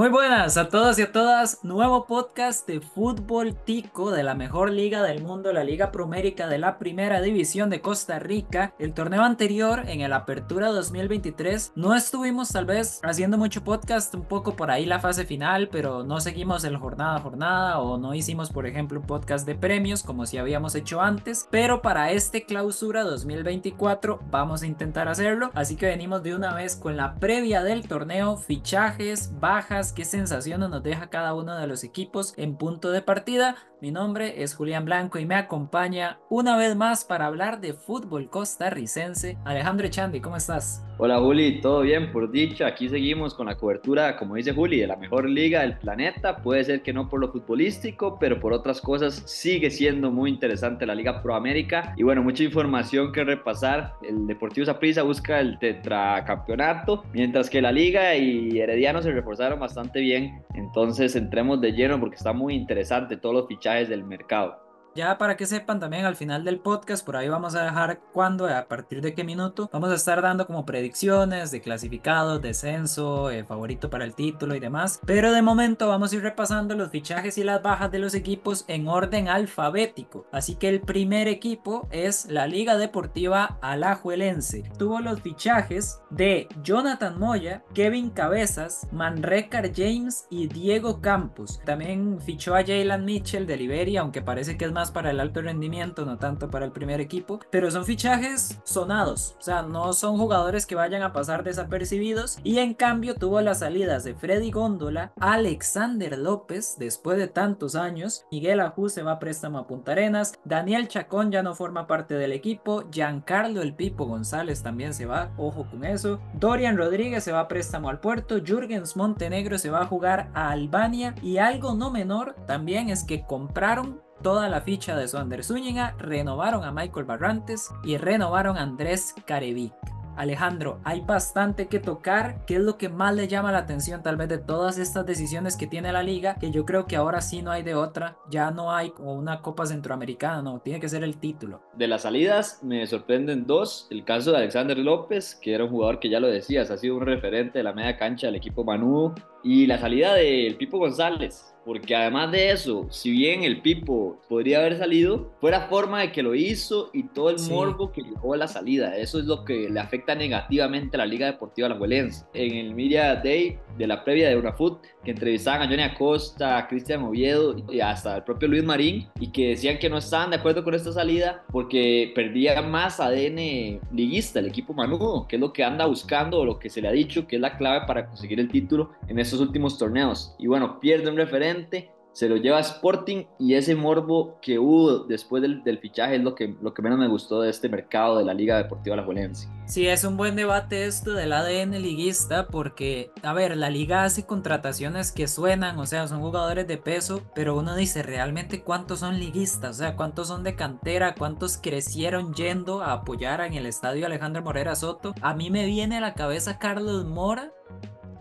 Muy buenas a todos y a todas. Nuevo podcast de fútbol tico de la mejor liga del mundo, la Liga Promérica de la Primera División de Costa Rica. El torneo anterior, en el Apertura 2023, no estuvimos tal vez haciendo mucho podcast, un poco por ahí la fase final, pero no seguimos el jornada a jornada o no hicimos, por ejemplo, un podcast de premios como si habíamos hecho antes. Pero para este clausura 2024 vamos a intentar hacerlo. Así que venimos de una vez con la previa del torneo, fichajes, bajas qué sensaciones nos deja cada uno de los equipos en punto de partida. Mi nombre es Julián Blanco y me acompaña una vez más para hablar de fútbol costarricense. Alejandro Echandi, ¿cómo estás? Hola Juli, todo bien por dicha. Aquí seguimos con la cobertura, como dice Juli, de la mejor liga del planeta. Puede ser que no por lo futbolístico, pero por otras cosas sigue siendo muy interesante la Liga Pro América. Y bueno, mucha información que repasar. El Deportivo Saprissa busca el tetracampeonato, mientras que la Liga y Herediano se reforzaron bastante bien. Entonces entremos de lleno porque está muy interesante todos los fichajes del mercado. Ya para que sepan también al final del podcast, por ahí vamos a dejar cuándo, a partir de qué minuto, vamos a estar dando como predicciones de clasificados, descenso, eh, favorito para el título y demás. Pero de momento vamos a ir repasando los fichajes y las bajas de los equipos en orden alfabético. Así que el primer equipo es la Liga Deportiva Alajuelense. Tuvo los fichajes de Jonathan Moya, Kevin Cabezas, Manrekar James y Diego Campos. También fichó a Jalen Mitchell de Liberia, aunque parece que es más para el alto rendimiento, no tanto para el primer equipo, pero son fichajes sonados, o sea, no son jugadores que vayan a pasar desapercibidos. Y en cambio tuvo las salidas de Freddy Góndola, Alexander López después de tantos años, Miguel Ajú se va a préstamo a Punta Arenas, Daniel Chacón ya no forma parte del equipo, Giancarlo El Pipo González también se va, ojo con eso, Dorian Rodríguez se va a préstamo al puerto, Jürgens Montenegro se va a jugar a Albania y algo no menor también es que compraron toda la ficha de Swander Zúñiga, renovaron a Michael Barrantes y renovaron a Andrés Carevic. Alejandro, hay bastante que tocar. ¿Qué es lo que más le llama la atención tal vez de todas estas decisiones que tiene la liga? Que yo creo que ahora sí no hay de otra. Ya no hay como una Copa Centroamericana, no. Tiene que ser el título. De las salidas me sorprenden dos. El caso de Alexander López, que era un jugador que ya lo decías, ha sido un referente de la media cancha del equipo Manudo. Y la salida del Pipo González, porque además de eso, si bien el Pipo podría haber salido, fue la forma de que lo hizo y todo el morbo que llevó a la salida. Eso es lo que le afecta negativamente a la Liga Deportiva Alajuelense. En el Media Day de la previa de Unafoot, que entrevistaban a Johnny Acosta, a Cristian Oviedo y hasta el propio Luis Marín, y que decían que no estaban de acuerdo con esta salida porque perdía más ADN liguista el equipo Manudo, que es lo que anda buscando o lo que se le ha dicho que es la clave para conseguir el título en estos últimos torneos. Y bueno, pierde un referente se lo lleva Sporting y ese morbo que hubo después del, fichaje es lo que, lo que menos me gustó de este mercado de la Liga Deportiva La Juelense. Sí, es un buen debate esto del ADN liguista porque, a ver, la liga hace contrataciones que suenan, o sea, son jugadores de peso, pero uno dice realmente cuántos son liguistas, o sea, cuántos son de cantera, cuántos crecieron yendo a apoyar en el estadio Alejandro Morera Soto. A mí me viene a la cabeza Carlos Mora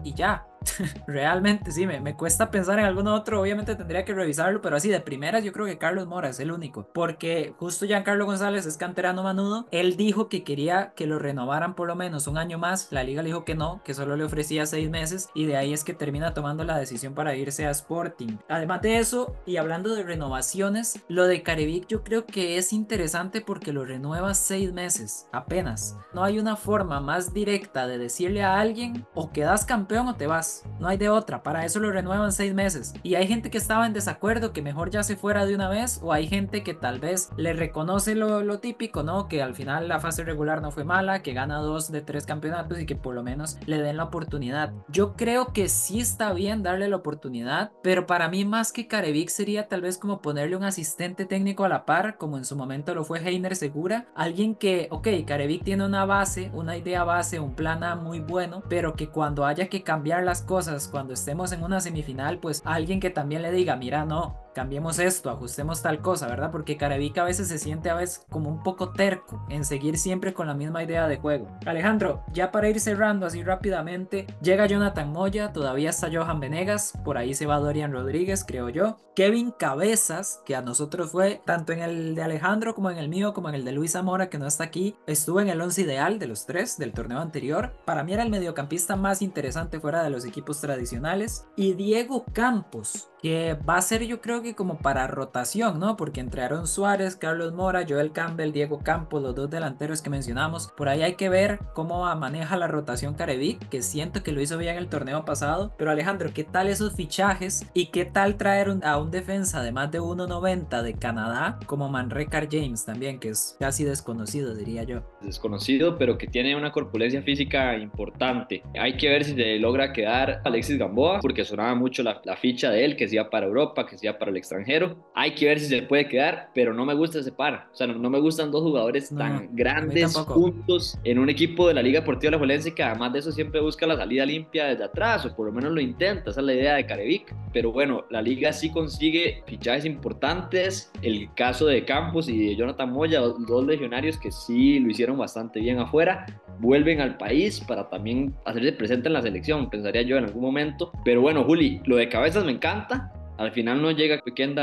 y ya, Realmente sí, me, me, cuesta pensar en alguno otro. Obviamente tendría que revisarlo, pero así de primeras yo creo que Carlos Mora es el único. Porque justo Giancarlo González es canterano manudo. Él dijo que quería que lo renovaran por lo menos un año más. La liga le dijo que no, que solo le ofrecía seis meses. Y de ahí es que termina tomando la decisión para irse a Sporting. Además de eso, y hablando de renovaciones, lo de Carevic yo creo que es interesante porque lo renueva seis meses, apenas. No hay una forma más directa de decirle a alguien o quedas campeón o te vas no hay de otra, para eso lo renuevan seis meses. Y hay gente que estaba en desacuerdo, que mejor ya se fuera de una vez, o hay gente que tal vez le reconoce lo, típico, ¿no? Que al final la fase regular no fue mala, que gana dos de tres campeonatos y que por lo menos le den la oportunidad. Yo creo que sí está bien darle la oportunidad, pero para mí más que Carevic sería tal vez como ponerle un asistente técnico a la par, como en su momento lo fue Heiner Segura, alguien que, ok, Carevic tiene una base, una idea base, un plan muy bueno, pero que cuando haya que cambiar las cosas, cuando estemos en una semifinal, pues alguien que también le diga, mira, no, cambiemos esto, ajustemos tal cosa, ¿verdad? Porque Carevic a veces se siente a veces como un poco terco en seguir siempre con la misma idea de juego. Alejandro, ya para ir cerrando así rápidamente, llega Jonathan Moya, todavía está Johan Venegas, por ahí se va Dorian Rodríguez, creo yo. Kevin Cabezas, que a nosotros fue tanto en el de Alejandro como en el mío, como en el de Luis Zamora, que no está aquí, estuvo en el 11 ideal de los tres del torneo anterior. Para mí era el mediocampista más interesante fuera de los equipos tradicionales. Y Diego Campos, que va a ser yo creo que como para rotación, ¿no? Porque entre Aaron Suárez, Carlos Mora, Joel Campbell, Diego Campos, los dos delanteros que mencionamos, por ahí hay que ver cómo maneja la rotación Carevic, que siento que lo hizo bien el torneo pasado. Pero Alejandro, ¿qué tal esos fichajes? ¿Y qué tal traer a un defensa de más de 1.90 de Canadá como Manrekar James también, que es casi desconocido, diría yo? Desconocido, pero que tiene una corpulencia física importante. Hay que ver si se logra quedar Alexis Gamboa, porque sonaba mucho la, la ficha de él, que sea para Europa, que sea para el extranjero. Hay que ver si se puede quedar, pero no me gusta ese par. O sea, no, me gustan dos jugadores tan grandes juntos en un equipo de la Liga Deportiva La Juelense que además de eso siempre busca la salida limpia desde atrás, o por lo menos lo intenta. Esa es la idea de Carevic. Pero bueno, la liga sí consigue fichajes importantes. El caso de Campos y de Jonathan Moya, dos legionarios que sí lo hicieron bastante bien afuera, vuelven al país para también hacerse presente en la selección, pensaría yo en algún momento. Pero bueno, Juli, lo de cabezas me encanta al final no llega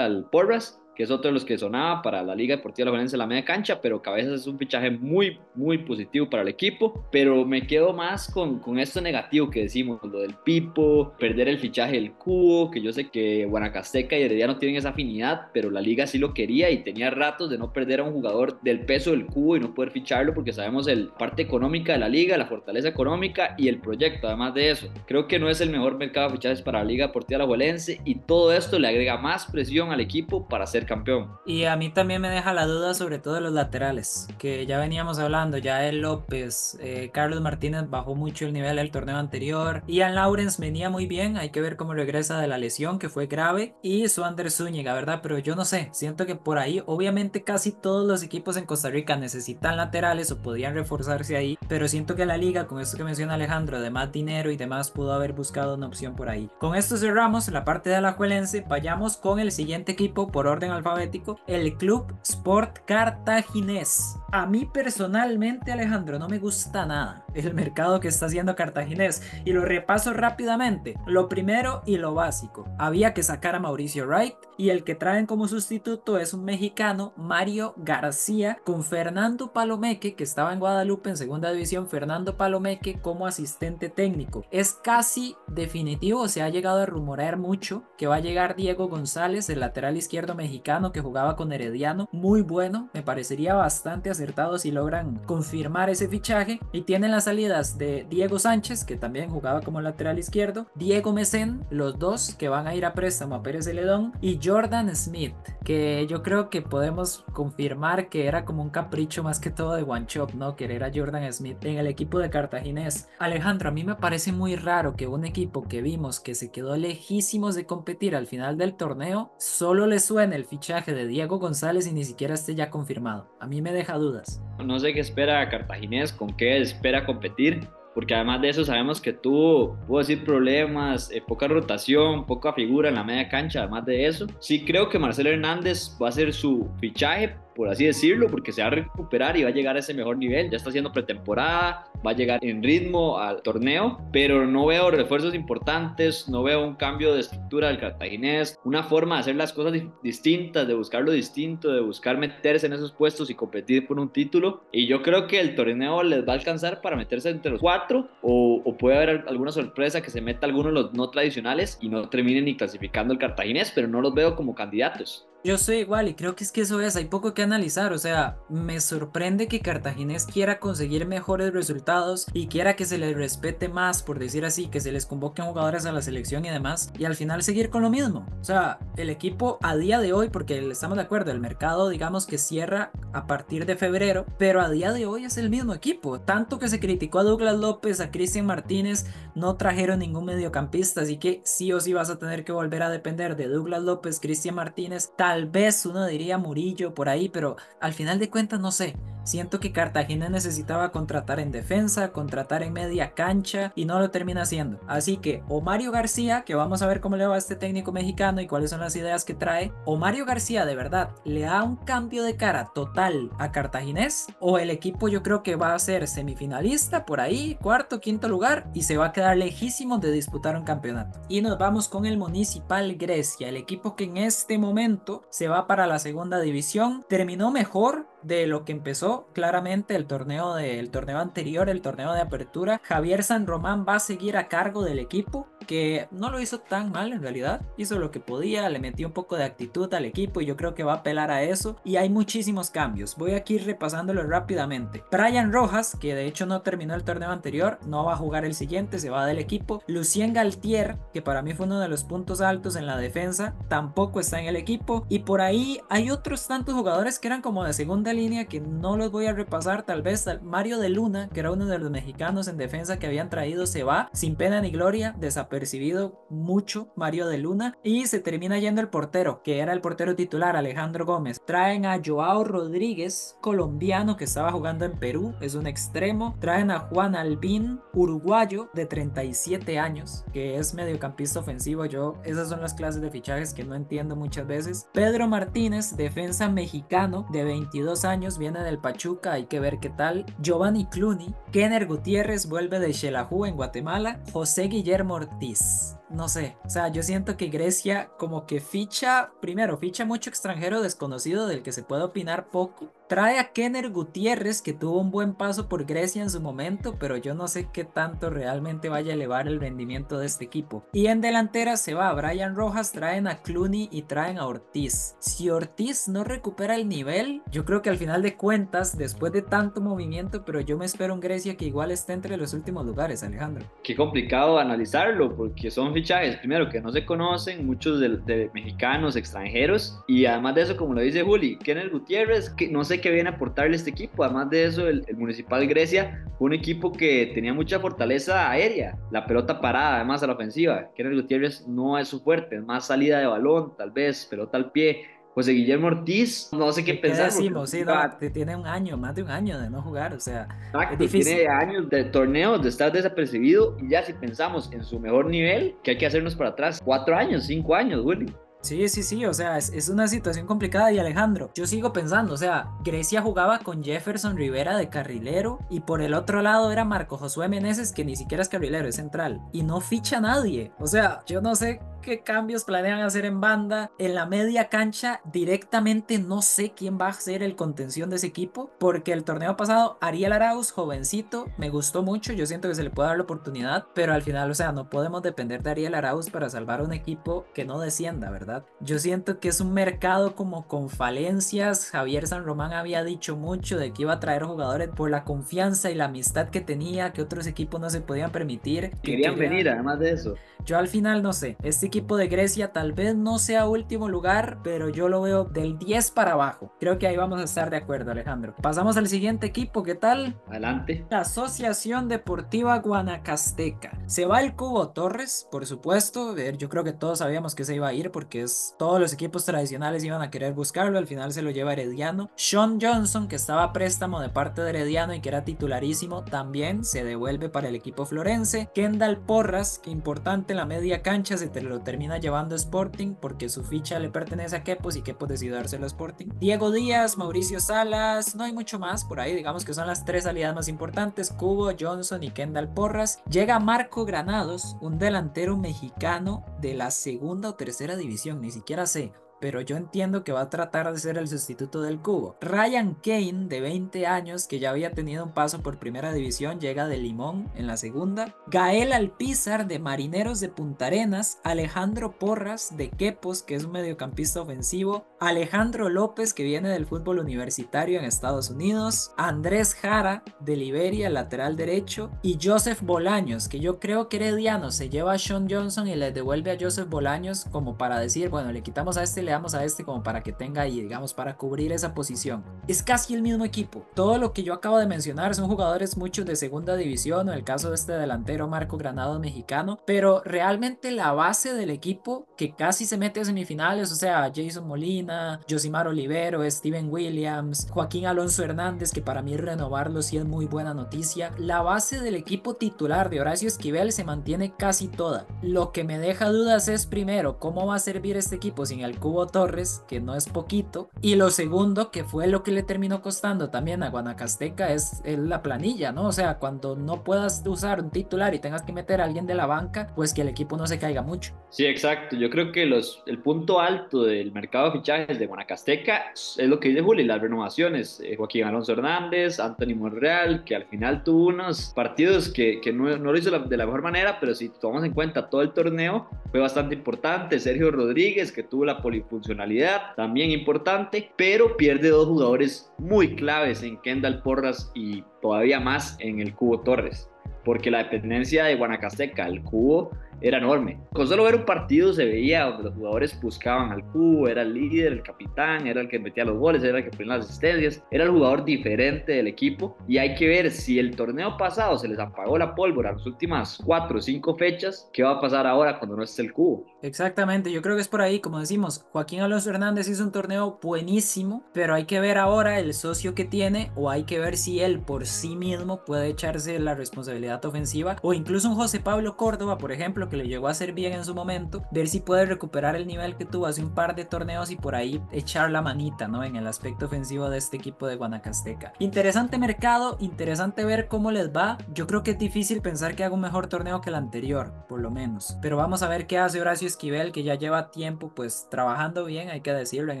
al Porras, que es otro de los que sonaba para la Liga Deportiva La en la media cancha, pero Cabezas es un fichaje muy, muy positivo para el equipo. Pero me quedo más con, con esto negativo que decimos, lo del Pipo, perder el fichaje del Cubo, que yo sé que Guanacasteca y Herediano tienen esa afinidad, pero la Liga sí lo quería y tenía ratos de no perder a un jugador del peso del Cubo y no poder ficharlo porque sabemos la parte económica de la Liga, la fortaleza económica y el proyecto, además de eso. Creo que no es el mejor mercado de fichajes para la Liga Deportiva La y todo esto le agrega más presión al equipo para campeón. Y a mí también me deja la duda sobre todo de los laterales, que ya veníamos hablando, ya el López, eh, Carlos Martínez bajó mucho el nivel del torneo anterior, Ian Lawrence venía muy bien, hay que ver cómo regresa de la lesión que fue grave, y Suander Zúñiga, ¿verdad? Pero yo no sé, siento que por ahí, obviamente casi todos los equipos en Costa Rica necesitan laterales o podrían reforzarse ahí, pero siento que la liga, con esto que menciona Alejandro, de más dinero y demás, pudo haber buscado una opción por ahí. Con esto cerramos la parte de Alajuelense, vayamos con el siguiente equipo por orden alfabético el Club Sport Cartaginés. A mí personalmente, Alejandro, no me gusta nada el mercado que está haciendo Cartaginés y lo repaso rápidamente. Lo primero y lo básico, había que sacar a Mauricio Wright y el que traen como sustituto es un mexicano, Mario García, con Fernando Palomeque, que estaba en Guadalupe en segunda división, Fernando Palomeque como asistente técnico. Es casi definitivo, se ha llegado a rumorear mucho que va a llegar Diego González, el lateral izquierdo mexicano que jugaba con Herediano, muy bueno, me parecería bastante acertado si logran confirmar ese fichaje. Y tienen las salidas de Diego Sánchez, que también jugaba como lateral izquierdo, Diego Mesén, los dos que van a ir a préstamo a Pérez Celedón, y Jordan Smith, que yo creo que podemos confirmar que era como un capricho más que todo de One Shop, ¿no? Querer a Jordan Smith en el equipo de Cartaginés. Alejandro, a mí me parece muy raro que un equipo que vimos que se quedó lejísimos de competir al final del torneo, solo le suene el fichaje de Diego González y ni siquiera esté ya confirmado. A mí me deja dudas. No sé qué espera Cartaginés, con qué espera competir, porque además de eso sabemos que tuvo, puedo decir, problemas, eh, poca rotación, poca figura en la media cancha, además de eso. Sí creo que Marcelo Hernández va a ser su fichaje, por así decirlo, porque se va a recuperar y va a llegar a ese mejor nivel. Ya está haciendo pretemporada, va a llegar en ritmo al torneo, pero no veo refuerzos importantes, no veo un cambio de estructura del cartaginés, una forma de hacer las cosas distintas, de buscar lo distinto, de buscar meterse en esos puestos y competir por un título. Y yo creo que el torneo les va a alcanzar para meterse entre los cuatro, o, o puede haber alguna sorpresa que se meta alguno de los no tradicionales y no terminen ni clasificando el cartaginés, pero no los veo como candidatos. Yo soy igual y creo que es que eso es, hay poco que analizar, o sea, me sorprende que Cartaginés quiera conseguir mejores resultados y quiera que se les respete más, por decir así, que se les convoquen jugadores a la selección y demás, y al final seguir con lo mismo. O sea, el equipo a día de hoy, porque estamos de acuerdo, el mercado digamos que cierra a partir de febrero, pero a día de hoy es el mismo equipo, tanto que se criticó a Douglas López, a Cristian Martínez, no trajeron ningún mediocampista, así que sí o sí vas a tener que volver a depender de Douglas López, Cristian Martínez, tal vez uno diría Murillo por ahí, pero al final de cuentas no sé. Siento que Cartagena necesitaba contratar en defensa, contratar en media cancha y no lo termina haciendo. Así que o Mario García, que vamos a ver cómo le va este técnico mexicano y cuáles son las ideas que trae, o Mario García de verdad le da un cambio de cara total a Cartaginés, o el equipo yo creo que va a ser semifinalista por ahí, cuarto, quinto lugar y se va a quedar lejísimo de disputar un campeonato. Y nos vamos con el Municipal Grecia, el equipo que en este momento se va para la segunda división, terminó mejor de lo que empezó claramente el torneo, de, torneo anterior, el torneo de apertura. Javier San Román va a seguir a cargo del equipo, que no lo hizo tan mal en realidad. Hizo lo que podía, le metió un poco de actitud al equipo y yo creo que va a apelar a eso. Y hay muchísimos cambios. Voy aquí repasándolo rápidamente. Brian Rojas, que de hecho no terminó el torneo anterior, no va a jugar el siguiente, se va del equipo. Lucien Galtier, que para mí fue uno de los puntos altos en la defensa, tampoco está en el equipo. Y por ahí hay otros tantos jugadores que eran como de segunda línea que no los voy a repasar. Tal vez Mario de Luna, que era uno de los mexicanos en defensa que habían traído, se va sin pena ni gloria, desapercibido mucho Mario de Luna y se termina yendo el portero, que era el portero titular, Alejandro Gómez. Traen a Joao Rodríguez, colombiano que estaba jugando en Perú, es un extremo. Traen a Juan Albín, uruguayo de 37 años, que es mediocampista ofensivo. Yo, esas son las clases de fichajes que no entiendo muchas veces. Pedro Martínez, defensa mexicano de 22 años, viene del Pachuca, hay que ver qué tal. Giovanni Cluny, Kenner Gutiérrez vuelve de Xelajú en Guatemala, José Guillermo Ortiz no sé, o sea, yo siento que Grecia como que ficha, primero, ficha mucho extranjero desconocido del que se puede opinar poco. Trae a Kenner Gutiérrez, que tuvo un buen paso por Grecia en su momento, pero yo no sé qué tanto realmente vaya a elevar el rendimiento de este equipo. Y en delantera se va a Brian Rojas, traen a Clooney y traen a Ortiz. Si Ortiz no recupera el nivel, yo creo que al final de cuentas, después de tanto movimiento, pero yo me espero en Grecia que igual esté entre los últimos lugares, Alejandro. Qué complicado analizarlo, porque son fichajes, primero, que no se conocen, muchos de, mexicanos, extranjeros, y además de eso, como lo dice Juli, Kenneth Gutiérrez, que no sé qué viene a aportarle este equipo, además de eso, el, Municipal Grecia fue un equipo que tenía mucha fortaleza aérea, la pelota parada, además a la ofensiva, Kenneth Gutiérrez no es su fuerte, es más salida de balón, tal vez, pelota al pie, José Guillermo Ortiz, no sé qué, pensar. Decimos? Sí, tiene un año, más de un año de no jugar, o sea, es difícil. Tiene años de torneos, de estar desapercibido, y ya si pensamos en su mejor nivel, que hay que hacernos para atrás, cuatro años, cinco años, Willy. Sí, sí, sí, o sea, es, una situación complicada y Alejandro, yo sigo pensando, o sea, Grecia jugaba con Jefferson Rivera de carrilero y por el otro lado era Marco Josué Meneses que ni siquiera es carrilero, es central y no ficha a nadie, o sea, yo no sé qué cambios planean hacer en banda. En la media cancha directamente no sé quién va a ser el contención de ese equipo, porque el torneo pasado Ariel Arauz, jovencito, me gustó mucho, yo siento que se le puede dar la oportunidad, pero al final, o sea, no podemos depender de Ariel Arauz para salvar un equipo que no descienda, ¿verdad? Yo siento que es un mercado como con falencias. Javier San Román había dicho mucho de que iba a traer jugadores por la confianza y la amistad que tenía, que otros equipos no se podían permitir. Querían venir, además de eso. Yo al final no sé, este equipo de Grecia tal vez no sea último lugar, pero yo lo veo del 10 para abajo. Creo que ahí vamos a estar de acuerdo, Alejandro. Pasamos al siguiente equipo, ¿qué tal? Adelante. La Asociación Deportiva Guanacasteca. Se va el Cubo Torres, por supuesto. Yo creo que todos sabíamos que se iba a ir porque es, todos los equipos tradicionales iban a querer buscarlo. Al final se lo lleva Herediano. Sean Johnson, que estaba a préstamo de parte de Herediano y que era titularísimo, también se devuelve para el equipo florense. Kendall Porras, que importante la media cancha se te lo termina llevando Sporting porque su ficha le pertenece a Kepos y Kepos decidió dárselo a Sporting. Diego Díaz, Mauricio Salas, no hay mucho más por ahí, digamos que son las tres salidas más importantes, Cubo, Johnson y Kendall Porras. Llega Marco Granados, un delantero mexicano de la segunda o tercera división, ni siquiera sé pero yo entiendo que va a tratar de ser el sustituto del cubo. Ryan Kane, de 20 años, que ya había tenido un paso por primera división, llega de Limón en la segunda. Gael Alpizar, de Marineros de Punta Arenas. Alejandro Porras, de Quepos, que es un mediocampista ofensivo. Alejandro López, que viene del fútbol universitario en Estados Unidos. Andrés Jara, de Liberia, lateral derecho. Y Joseph Bolaños, que yo creo que Herediano se lleva a Sean Johnson y le devuelve a Joseph Bolaños como para decir, bueno, le quitamos a este le damos a este como para que tenga ahí, digamos, para cubrir esa posición. Es casi el mismo equipo. Todo lo que yo acabo de mencionar son jugadores muchos de segunda división, o el caso de este delantero Marco Granado mexicano, pero realmente la base del equipo que casi se mete a semifinales, o sea, Jason Molina, Josimar Olivero, Steven Williams, Joaquín Alonso Hernández, que para mí renovarlo sí es muy buena noticia. La base del equipo titular de Horacio Esquivel se mantiene casi toda. Lo que me deja dudas es primero cómo va a servir este equipo sin el Cubo Torres, que no es poquito, y lo segundo, que fue lo que le terminó costando también a Guanacasteca, es, la planilla, ¿no? O sea, cuando no puedas usar un titular y tengas que meter a alguien de la banca, pues que el equipo no se caiga mucho. Sí, exacto. Yo creo que los, el punto alto del mercado de fichajes de Guanacasteca es lo que dice Juli, las renovaciones. Eh, Joaquín Alonso Hernández, Anthony Monreal, que al final tuvo unos partidos que, que no, no, lo hizo de la mejor manera, pero si tomamos en cuenta todo el torneo, fue bastante importante. Sergio Rodríguez, que tuvo la polifuncionalidad, también importante, pero pierde dos jugadores muy claves en Kendall Porras y todavía más en el Cubo Torres porque la dependencia de Guanacasteca al cubo era enorme. Con solo ver un partido se veía los jugadores buscaban al cubo, era el líder, el capitán, era el que metía los goles, era el que ponía las asistencias, era el jugador diferente del equipo y hay que ver si el torneo pasado se les apagó la pólvora en las últimas cuatro o cinco fechas, ¿qué va a pasar ahora cuando no esté el cubo? Exactamente, yo creo que es por ahí, como decimos, Joaquín Alonso Hernández hizo un torneo buenísimo, pero hay que ver ahora el socio que tiene o hay que ver si él por sí mismo puede echarse la responsabilidad ofensiva o incluso un José Pablo Córdoba, por ejemplo, que le llegó a hacer bien en su momento, ver si puede recuperar el nivel que tuvo hace un par de torneos y por ahí echar la manita, ¿no? En el aspecto ofensivo de este equipo de Guanacasteca. Interesante mercado, interesante ver cómo les va. Yo creo que es difícil pensar que haga un mejor torneo que el anterior, por lo menos. Pero vamos a ver qué hace Horacio Esquivel, que ya lleva tiempo pues trabajando bien, hay que decirlo, en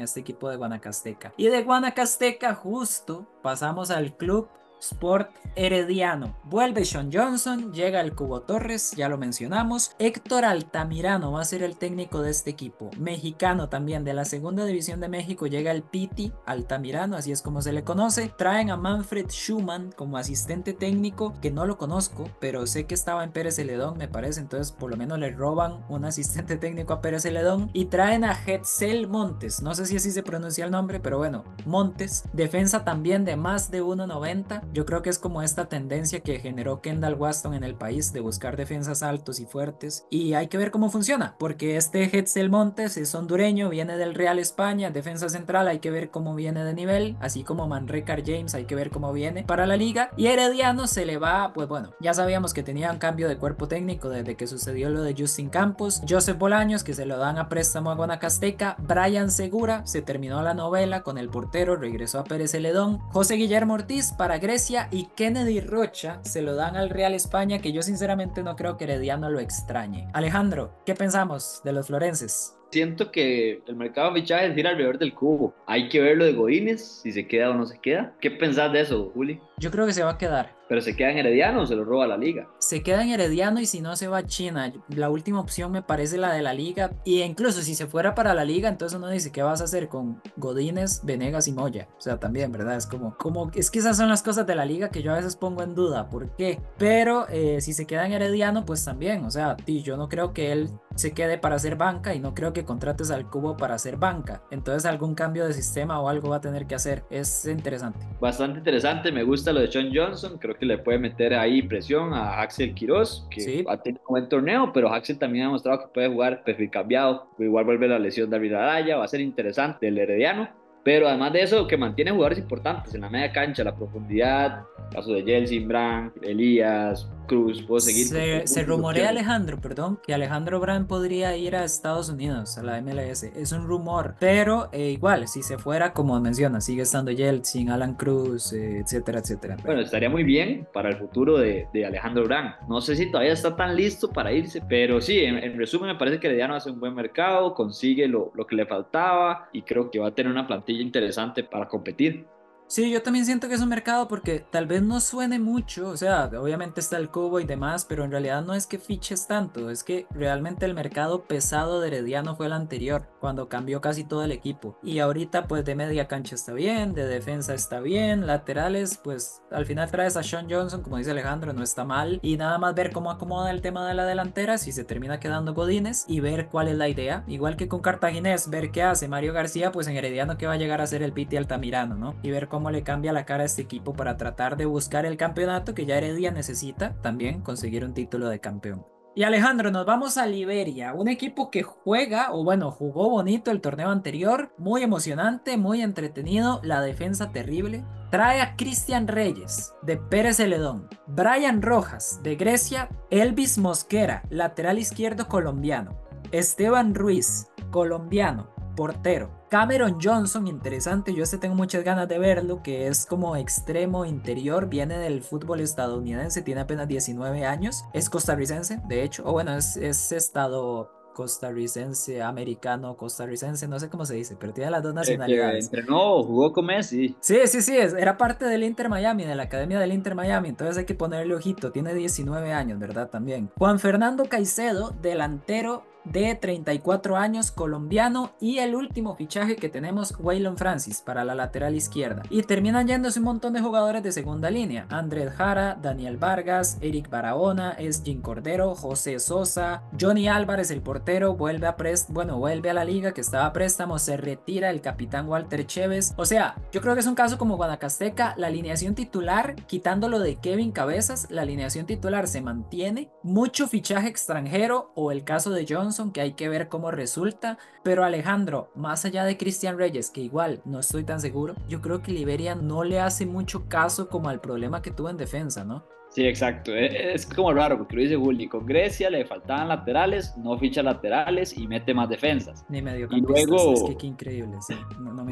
este equipo de Guanacasteca. Y de Guanacasteca justo pasamos al club Sport Herediano. Vuelve Sean Johnson, llega el Cubo Torres, ya lo mencionamos. Héctor Altamirano va a ser el técnico de este equipo. Mexicano también de la segunda división de México llega el Piti Altamirano, así es como se le conoce. Traen a Manfred Schumann como asistente técnico, que no lo conozco, pero sé que estaba en Pérez Celedón, me parece. Entonces, por lo menos le roban un asistente técnico a Pérez Celedón. Y traen a Hetzel Montes, no sé si así se pronuncia el nombre, pero bueno, Montes. Defensa también de más de 1.90 yo creo que es como esta tendencia que generó Kendall Waston en el país de buscar defensas altos y fuertes. Y hay que ver cómo funciona, porque este Hetzel Montes es hondureño, viene del Real España, defensa central, hay que ver cómo viene de nivel, así como Manrecar James, hay que ver cómo viene para la liga. Y Herediano se le va, pues bueno, ya sabíamos que tenía un cambio de cuerpo técnico desde que sucedió lo de Justin Campos, Joseph Bolaños, que se lo dan a préstamo a Guanacasteca, Brian Segura, se terminó la novela con el portero, regresó a Pérez Celedón, José Guillermo Ortiz para Grecia y Kennedy Rocha se lo dan al Real España, que yo sinceramente no creo que Herediano lo extrañe. Alejandro, ¿qué pensamos de los florenses? Siento que el mercado de fichajes gira alrededor del cubo. Hay que ver lo de Godínez, si se queda o no se queda. ¿Qué pensás de eso, Juli? Yo creo que se va a quedar. ¿Pero se queda en Herediano o se lo roba la liga? Se queda en Herediano y si no se va a China. La última opción me parece la de la liga. Y incluso si se fuera para la liga, entonces uno dice, ¿qué vas a hacer con Godínez, Venegas y Moya? O sea, también, ¿verdad? Es como, como, es que esas son las cosas de la liga que yo a veces pongo en duda. ¿Por qué? Pero eh, si se queda en Herediano, pues también. O sea, yo no creo que él se quede para hacer banca y no creo que contrates al cubo para hacer banca. Entonces algún cambio de sistema o algo va a tener que hacer. Es interesante. Bastante interesante. Me gusta lo de Sean Johnson. Creo que le puede meter ahí presión a Axel Quiroz, que ha tenido un buen torneo, pero Axel también ha mostrado que puede jugar perfil cambiado. Igual vuelve la lesión de David Araya. Va a ser interesante el Herediano. Pero además de eso, que mantiene jugadores importantes en la media cancha, la profundidad, caso de Jelsin, Brand, Elías, Cruz, puedo seguir. Se, rumorea Alejandro, perdón, que Alejandro Brand podría ir a Estados Unidos, a la MLS. Es un rumor, pero eh, igual, si se fuera, como menciona, sigue estando Yeltsin, Alan Cruz, eh, etcétera, etcétera. Bueno, estaría muy bien para el futuro de, de, Alejandro Brand. No sé si todavía está tan listo para irse, pero sí, en, resumen, me parece que Herediano hace un buen mercado, consigue lo, lo que le faltaba y creo que va a tener una plantilla interesante para competir. Sí, yo también siento que es un mercado porque tal vez no suene mucho, o sea, obviamente está el cubo y demás, pero en realidad no es que fiches tanto, es que realmente el mercado pesado de Herediano fue el anterior, cuando cambió casi todo el equipo. Y ahorita pues de media cancha está bien, de defensa está bien, laterales pues al final traes a Sean Johnson, como dice Alejandro, no está mal, y nada más ver cómo acomoda el tema de la delantera, si se termina quedando Godínez y ver cuál es la idea, igual que con Cartaginés, ver qué hace Mario García, pues en Herediano que va a llegar a ser el Piti Altamirano, ¿no? Y ver cómo le cambia la cara a este equipo para tratar de buscar el campeonato que ya Heredia necesita también conseguir un título de campeón. Y Alejandro, nos vamos a Liberia, un equipo que juega, o bueno, jugó bonito el torneo anterior, muy emocionante, muy entretenido, la defensa terrible. Trae a Cristian Reyes de Pérez Celedón, Brian Rojas de Grecia, Elvis Mosquera, lateral izquierdo colombiano, Esteban Ruiz, colombiano, portero. Cameron Johnson, interesante, yo este tengo muchas ganas de verlo, que es como extremo interior, viene del fútbol estadounidense, tiene apenas 19 años, es costarricense, de hecho, o bueno, es, es estado costarricense, americano, costarricense, no sé cómo se dice, pero tiene las dos nacionalidades. entrenó, jugó con Messi. Sí, sí, sí, era parte del Inter Miami, de la academia del Inter Miami, entonces hay que ponerle ojito, tiene 19 años, ¿verdad? También. Juan Fernando Caicedo, delantero de 34 años, colombiano. Y el último fichaje que tenemos, Waylon Francis, para la lateral izquierda. Y terminan yéndose un montón de jugadores de segunda línea. Andrés Jara, Daniel Vargas, Eric Barahona, Esgin Cordero, José Sosa, Johnny Álvarez, el portero, vuelve a prest bueno, vuelve a la liga que estaba a préstamo, se retira el capitán Walter Chévez. O sea, yo creo que es un caso como Guanacasteca, la alineación titular, quitándolo de Kevin Cabezas, la alineación titular se mantiene. Mucho fichaje extranjero o el caso de Jones que hay que ver cómo resulta. Pero Alejandro, más allá de Cristian Reyes, que igual no estoy tan seguro, yo creo que Liberia no le hace mucho caso como al problema que tuvo en defensa, ¿no? Sí, exacto. E, es como raro porque lo dice Juli. Con Grecia le faltaban laterales, no ficha laterales y mete más defensas. Ni medio Y luego, es que qué increíble. Sí.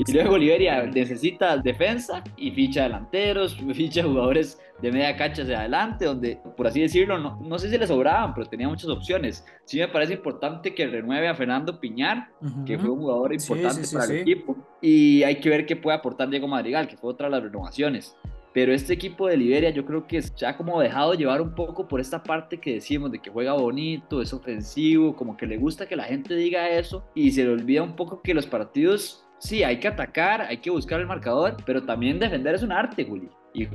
y luego Liberia necesita defensa y ficha delanteros, ficha jugadores de media cancha hacia adelante, donde, por así decirlo, no, no sé si le sobraban, pero tenía muchas opciones. Sí me parece importante que renueve a Fernando Piñar, que fue un jugador importante para el equipo. Y hay que ver qué puede aportar Diego Madrigal, que fue otra de las renovaciones. Pero este equipo de Liberia yo creo que se ha como dejado llevar un poco por esta parte que decimos de que juega bonito, es ofensivo, como que le gusta que la gente diga eso y se le olvida un poco que los partidos, sí, hay que atacar, hay que buscar el marcador, pero también defender es un arte, Juli. Y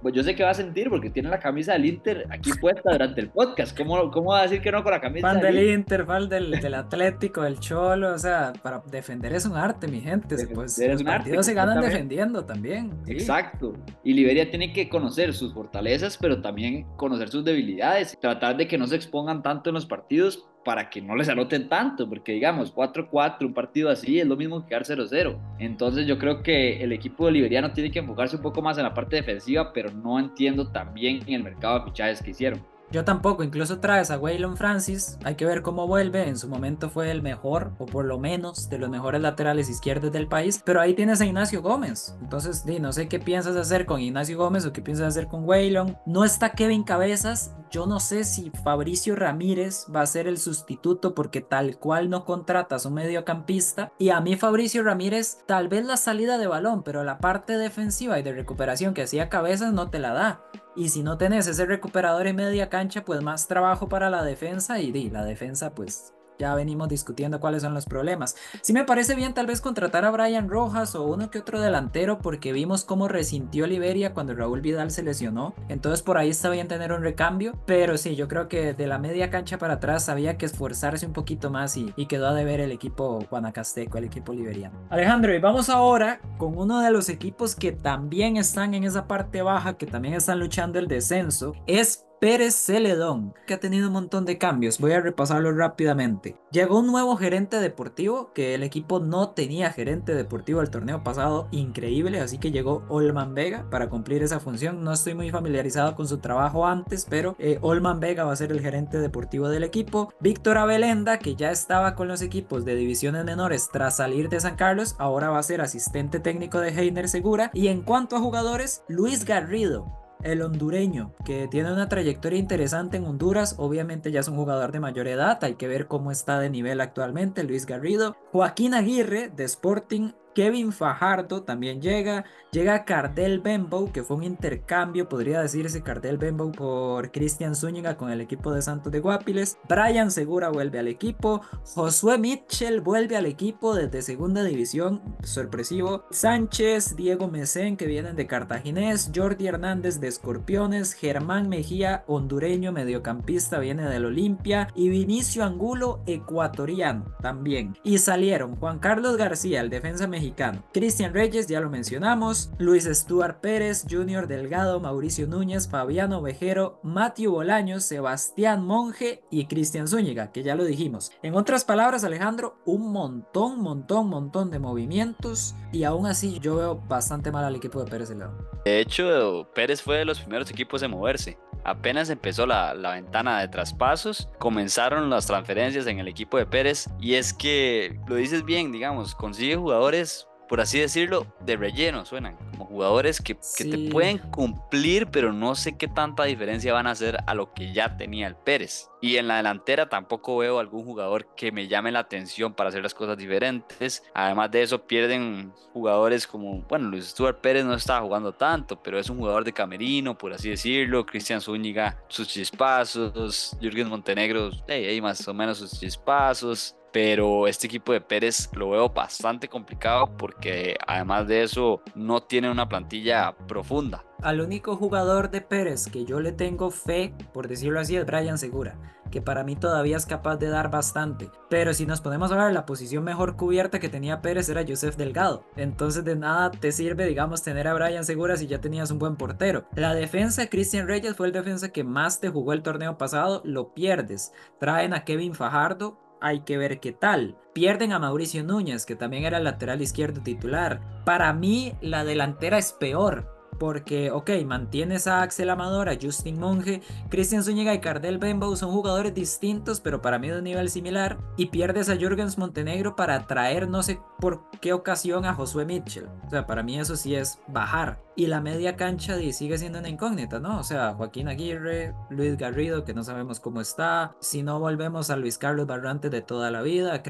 pues yo sé que va a sentir porque tiene la camisa del Inter aquí puesta durante el podcast. ¿Cómo, cómo va a decir que no con la camisa fan del, Inter? Fan del, del, Atlético, del Cholo. O sea, para defender es un arte, mi gente. pues, los partidos se ganan defendiendo también. Exacto. Y Liberia tiene que conocer sus fortalezas, pero también conocer sus debilidades. Tratar de que no se expongan tanto en los partidos para que no les anoten tanto, porque digamos, 4-4, un partido así es lo mismo que quedar 0-0. Entonces yo creo que el equipo liberiano tiene que enfocarse un poco más en la parte defensiva, pero no entiendo también en el mercado de fichajes que hicieron. Yo tampoco, incluso traes a Waylon Francis, hay que ver cómo vuelve, en su momento fue el mejor, o por lo menos de los mejores laterales izquierdos del país, pero ahí tienes a Ignacio Gómez, entonces di, no sé qué piensas hacer con Ignacio Gómez o qué piensas hacer con Waylon, no está Kevin Cabezas, yo no sé si Fabricio Ramírez va a ser el sustituto porque tal cual no contratas un mediocampista, y a mí Fabricio Ramírez tal vez la salida de balón, pero la parte defensiva y de recuperación que hacía Cabezas no te la da. Y si no tenés ese recuperador en media cancha, pues más trabajo para la defensa y, y la defensa pues ya venimos discutiendo cuáles son los problemas. Sí me parece bien tal vez contratar a Brian Rojas o uno que otro delantero porque vimos cómo resintió Liberia cuando Raúl Vidal se lesionó. Entonces por ahí está bien tener un recambio. Pero sí, yo creo que de la media cancha para atrás había que esforzarse un poquito más y, quedó a deber el equipo guanacasteco, el equipo liberiano. Alejandro, y vamos ahora con uno de los equipos que también están en esa parte baja, que también están luchando el descenso. Es Pérez Celedón, que ha tenido un montón de cambios. Voy a repasarlo rápidamente. Llegó un nuevo gerente deportivo, que el equipo no tenía gerente deportivo el torneo pasado, increíble, así que llegó Olman Vega para cumplir esa función. No estoy muy familiarizado con su trabajo antes, pero eh, Olman Vega va a ser el gerente deportivo del equipo. Víctor Abelenda, que ya estaba con los equipos de divisiones menores tras salir de San Carlos, ahora va a ser asistente técnico de Heiner Segura. Y en cuanto a jugadores, Luis Garrido, el hondureño, que tiene una trayectoria interesante en Honduras, obviamente ya es un jugador de mayor edad, hay que ver cómo está de nivel actualmente, Luis Garrido. Joaquín Aguirre de Sporting Kevin Fajardo también llega. Llega Cardell Bembo, que fue un intercambio, podría decirse Cardell Bembo por Cristian Zúñiga con el equipo de Santos de Guapiles. Brian Segura vuelve al equipo. Josué Mitchell vuelve al equipo desde segunda división, sorpresivo. Sánchez, Diego Mesén, que vienen de Cartaginés. Jordi Hernández de Escorpiones. Germán Mejía, hondureño, mediocampista, viene del Olimpia. Y Vinicio Angulo, ecuatoriano también. Y salieron Juan Carlos García, el defensa mexicano. Cristian Reyes, ya lo mencionamos. Luis Stuart Pérez, Junior Delgado, Mauricio Núñez, Fabiano Vejero, Matthew Bolaños, Sebastián Monge y Cristian Zúñiga, que ya lo dijimos. En otras palabras, Alejandro, un montón, montón, montón de movimientos y aún así yo veo bastante mal al equipo de Pérez Delgado. De hecho, Pérez fue de los primeros equipos en moverse. Apenas empezó la, la, ventana de traspasos, comenzaron las transferencias en el equipo de Pérez y es que, lo dices bien, digamos, consigue jugadores por así decirlo, de relleno suenan, como jugadores que, que, te pueden cumplir, pero no sé qué tanta diferencia van a hacer a lo que ya tenía el Pérez. Y en la delantera tampoco veo algún jugador que me llame la atención para hacer las cosas diferentes. Además de eso, pierden jugadores como, bueno, Luis Stuart Pérez no estaba jugando tanto, pero es un jugador de camerino, por así decirlo. Cristian Zúñiga, sus chispazos. Jürgen Montenegro, hey, más o menos sus chispazos pero este equipo de Pérez lo veo bastante complicado porque además de eso no tiene una plantilla profunda. Al único jugador de Pérez que yo le tengo fe, por decirlo así, es Brian Segura, que para mí todavía es capaz de dar bastante. Pero si nos ponemos a la posición mejor cubierta que tenía Pérez era Joseph Delgado. Entonces de nada te sirve, digamos, tener a Brian Segura si ya tenías un buen portero. La defensa, Christian Reyes fue el defensa que más te jugó el torneo pasado, lo pierdes. Traen a Kevin Fajardo, hay que ver qué tal. Pierden a Mauricio Núñez, que también era lateral izquierdo titular. Para mí, la delantera es peor. Porque, ok, mantienes a Axel Amador, a Justin Monge, Cristian Zúñiga y Cardel Bembo son jugadores distintos, pero para mí de un nivel similar. Y pierdes a Jürgens Montenegro para traer no sé por qué ocasión a Josué Mitchell. O sea, para mí eso sí es bajar y la media cancha sigue siendo una incógnita, ¿no? O sea, Joaquín Aguirre, Luis Garrido, que no sabemos cómo está, si no volvemos a Luis Carlos Barrante de toda la vida, a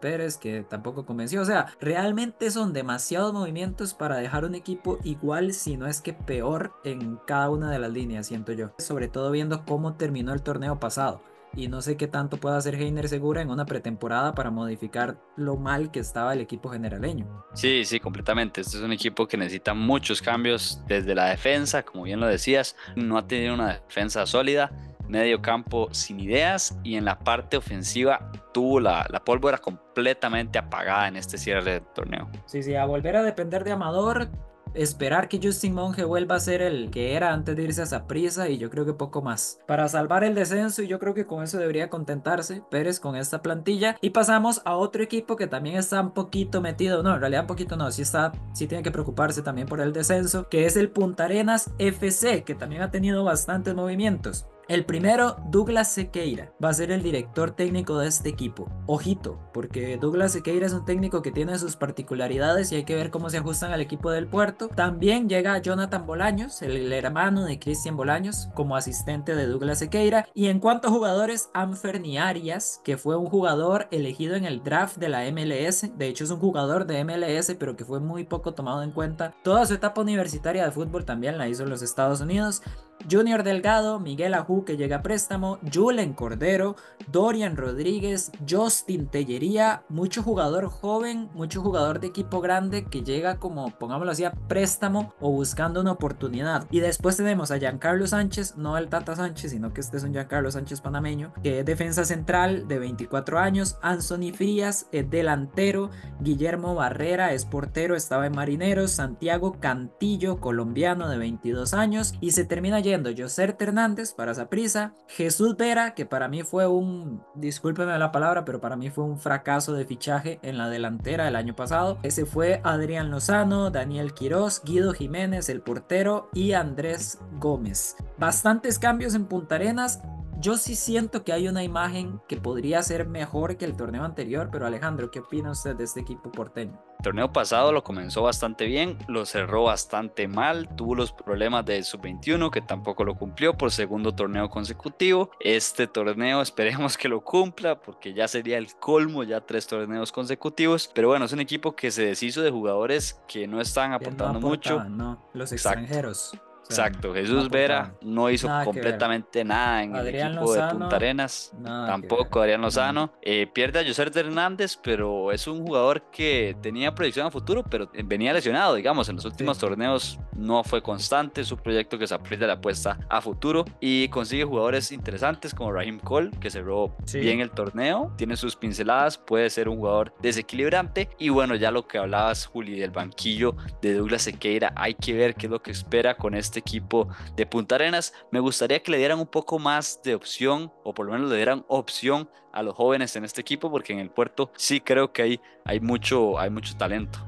Pérez, que tampoco convenció, o sea, realmente son demasiados movimientos para dejar un equipo igual, si no es que peor, en cada una de las líneas, siento yo, sobre todo viendo cómo terminó el torneo pasado y no sé qué tanto puede hacer Heiner Segura en una pretemporada para modificar lo mal que estaba el equipo generaleño. Sí, sí, completamente. Este es un equipo que necesita muchos cambios desde la defensa, como bien lo decías, no ha tenido una defensa sólida, medio campo sin ideas y en la parte ofensiva tuvo la, la pólvora completamente apagada en este cierre del torneo. Sí, sí, a volver a depender de Amador esperar que Justin Monge vuelva a ser el que era antes de irse a prisa y yo creo que poco más. Para salvar el descenso y yo creo que con eso debería contentarse Pérez con esta plantilla y pasamos a otro equipo que también está un poquito metido, no, en realidad un poquito no, sí está, sí tiene que preocuparse también por el descenso, que es el Punta Arenas FC, que también ha tenido bastantes movimientos. El primero, Douglas Sequeira, va a ser el director técnico de este equipo. Ojito, porque Douglas Sequeira es un técnico que tiene sus particularidades y hay que ver cómo se ajustan al equipo del puerto. También llega Jonathan Bolaños, el hermano de Cristian Bolaños, como asistente de Douglas Sequeira. Y en cuanto a jugadores, Anferni Arias, que fue un jugador elegido en el draft de la MLS. De hecho, es un jugador de MLS, pero que fue muy poco tomado en cuenta. Toda su etapa universitaria de fútbol también la hizo en los Estados Unidos. Junior Delgado, Miguel Ajú que llega a préstamo, Julen Cordero, Dorian Rodríguez, Justin Tellería, mucho jugador joven, mucho jugador de equipo grande que llega como, pongámoslo así, a préstamo o buscando una oportunidad. Y después tenemos a Giancarlo Sánchez, no el Tata Sánchez, sino que este es un Giancarlo Sánchez panameño, que es defensa central de 24 años, Anthony Frías es delantero, Guillermo Barrera es portero, estaba en Marineros, Santiago Cantillo, colombiano de 22 años, y se termina yendo Joser Hernández para Saprisa, Jesús Vera, que para mí fue un, discúlpeme la palabra, pero para mí fue un fracaso de fichaje en la delantera el año pasado. Ese fue Adrián Lozano, Daniel Quiroz, Guido Jiménez, el portero, y Andrés Gómez. Bastantes cambios en Punta Arenas. Yo sí siento que hay una imagen que podría ser mejor que el torneo anterior, pero Alejandro, ¿qué opina usted de este equipo porteño? El torneo pasado lo comenzó bastante bien, lo cerró bastante mal, tuvo los problemas del sub-21 que tampoco lo cumplió por segundo torneo consecutivo. Este torneo esperemos que lo cumpla porque ya sería el colmo, ya tres torneos consecutivos. Pero bueno, es un equipo que se deshizo de jugadores que no están aportando mucho. No, los extranjeros. Exacto, Jesús Vera no hizo completamente nada en el equipo de Punta Arenas, tampoco Adrián Lozano. Eh, pierde a José Hernández, pero es un jugador que tenía proyección a futuro, pero venía lesionado, digamos, en los últimos torneos no fue constante, su proyecto que se aprieta la apuesta a futuro y consigue jugadores interesantes como Raheem Cole, que cerró bien el torneo, tiene sus pinceladas, puede ser un jugador desequilibrante y bueno, ya lo que hablabas, Juli, del banquillo de Douglas Sequeira, hay que ver qué es lo que espera con este este equipo de Punta Arenas. Me gustaría que le dieran un poco más de opción, o por lo menos le dieran opción a los jóvenes en este equipo, porque en el puerto sí creo que hay, hay, mucho, hay mucho talento.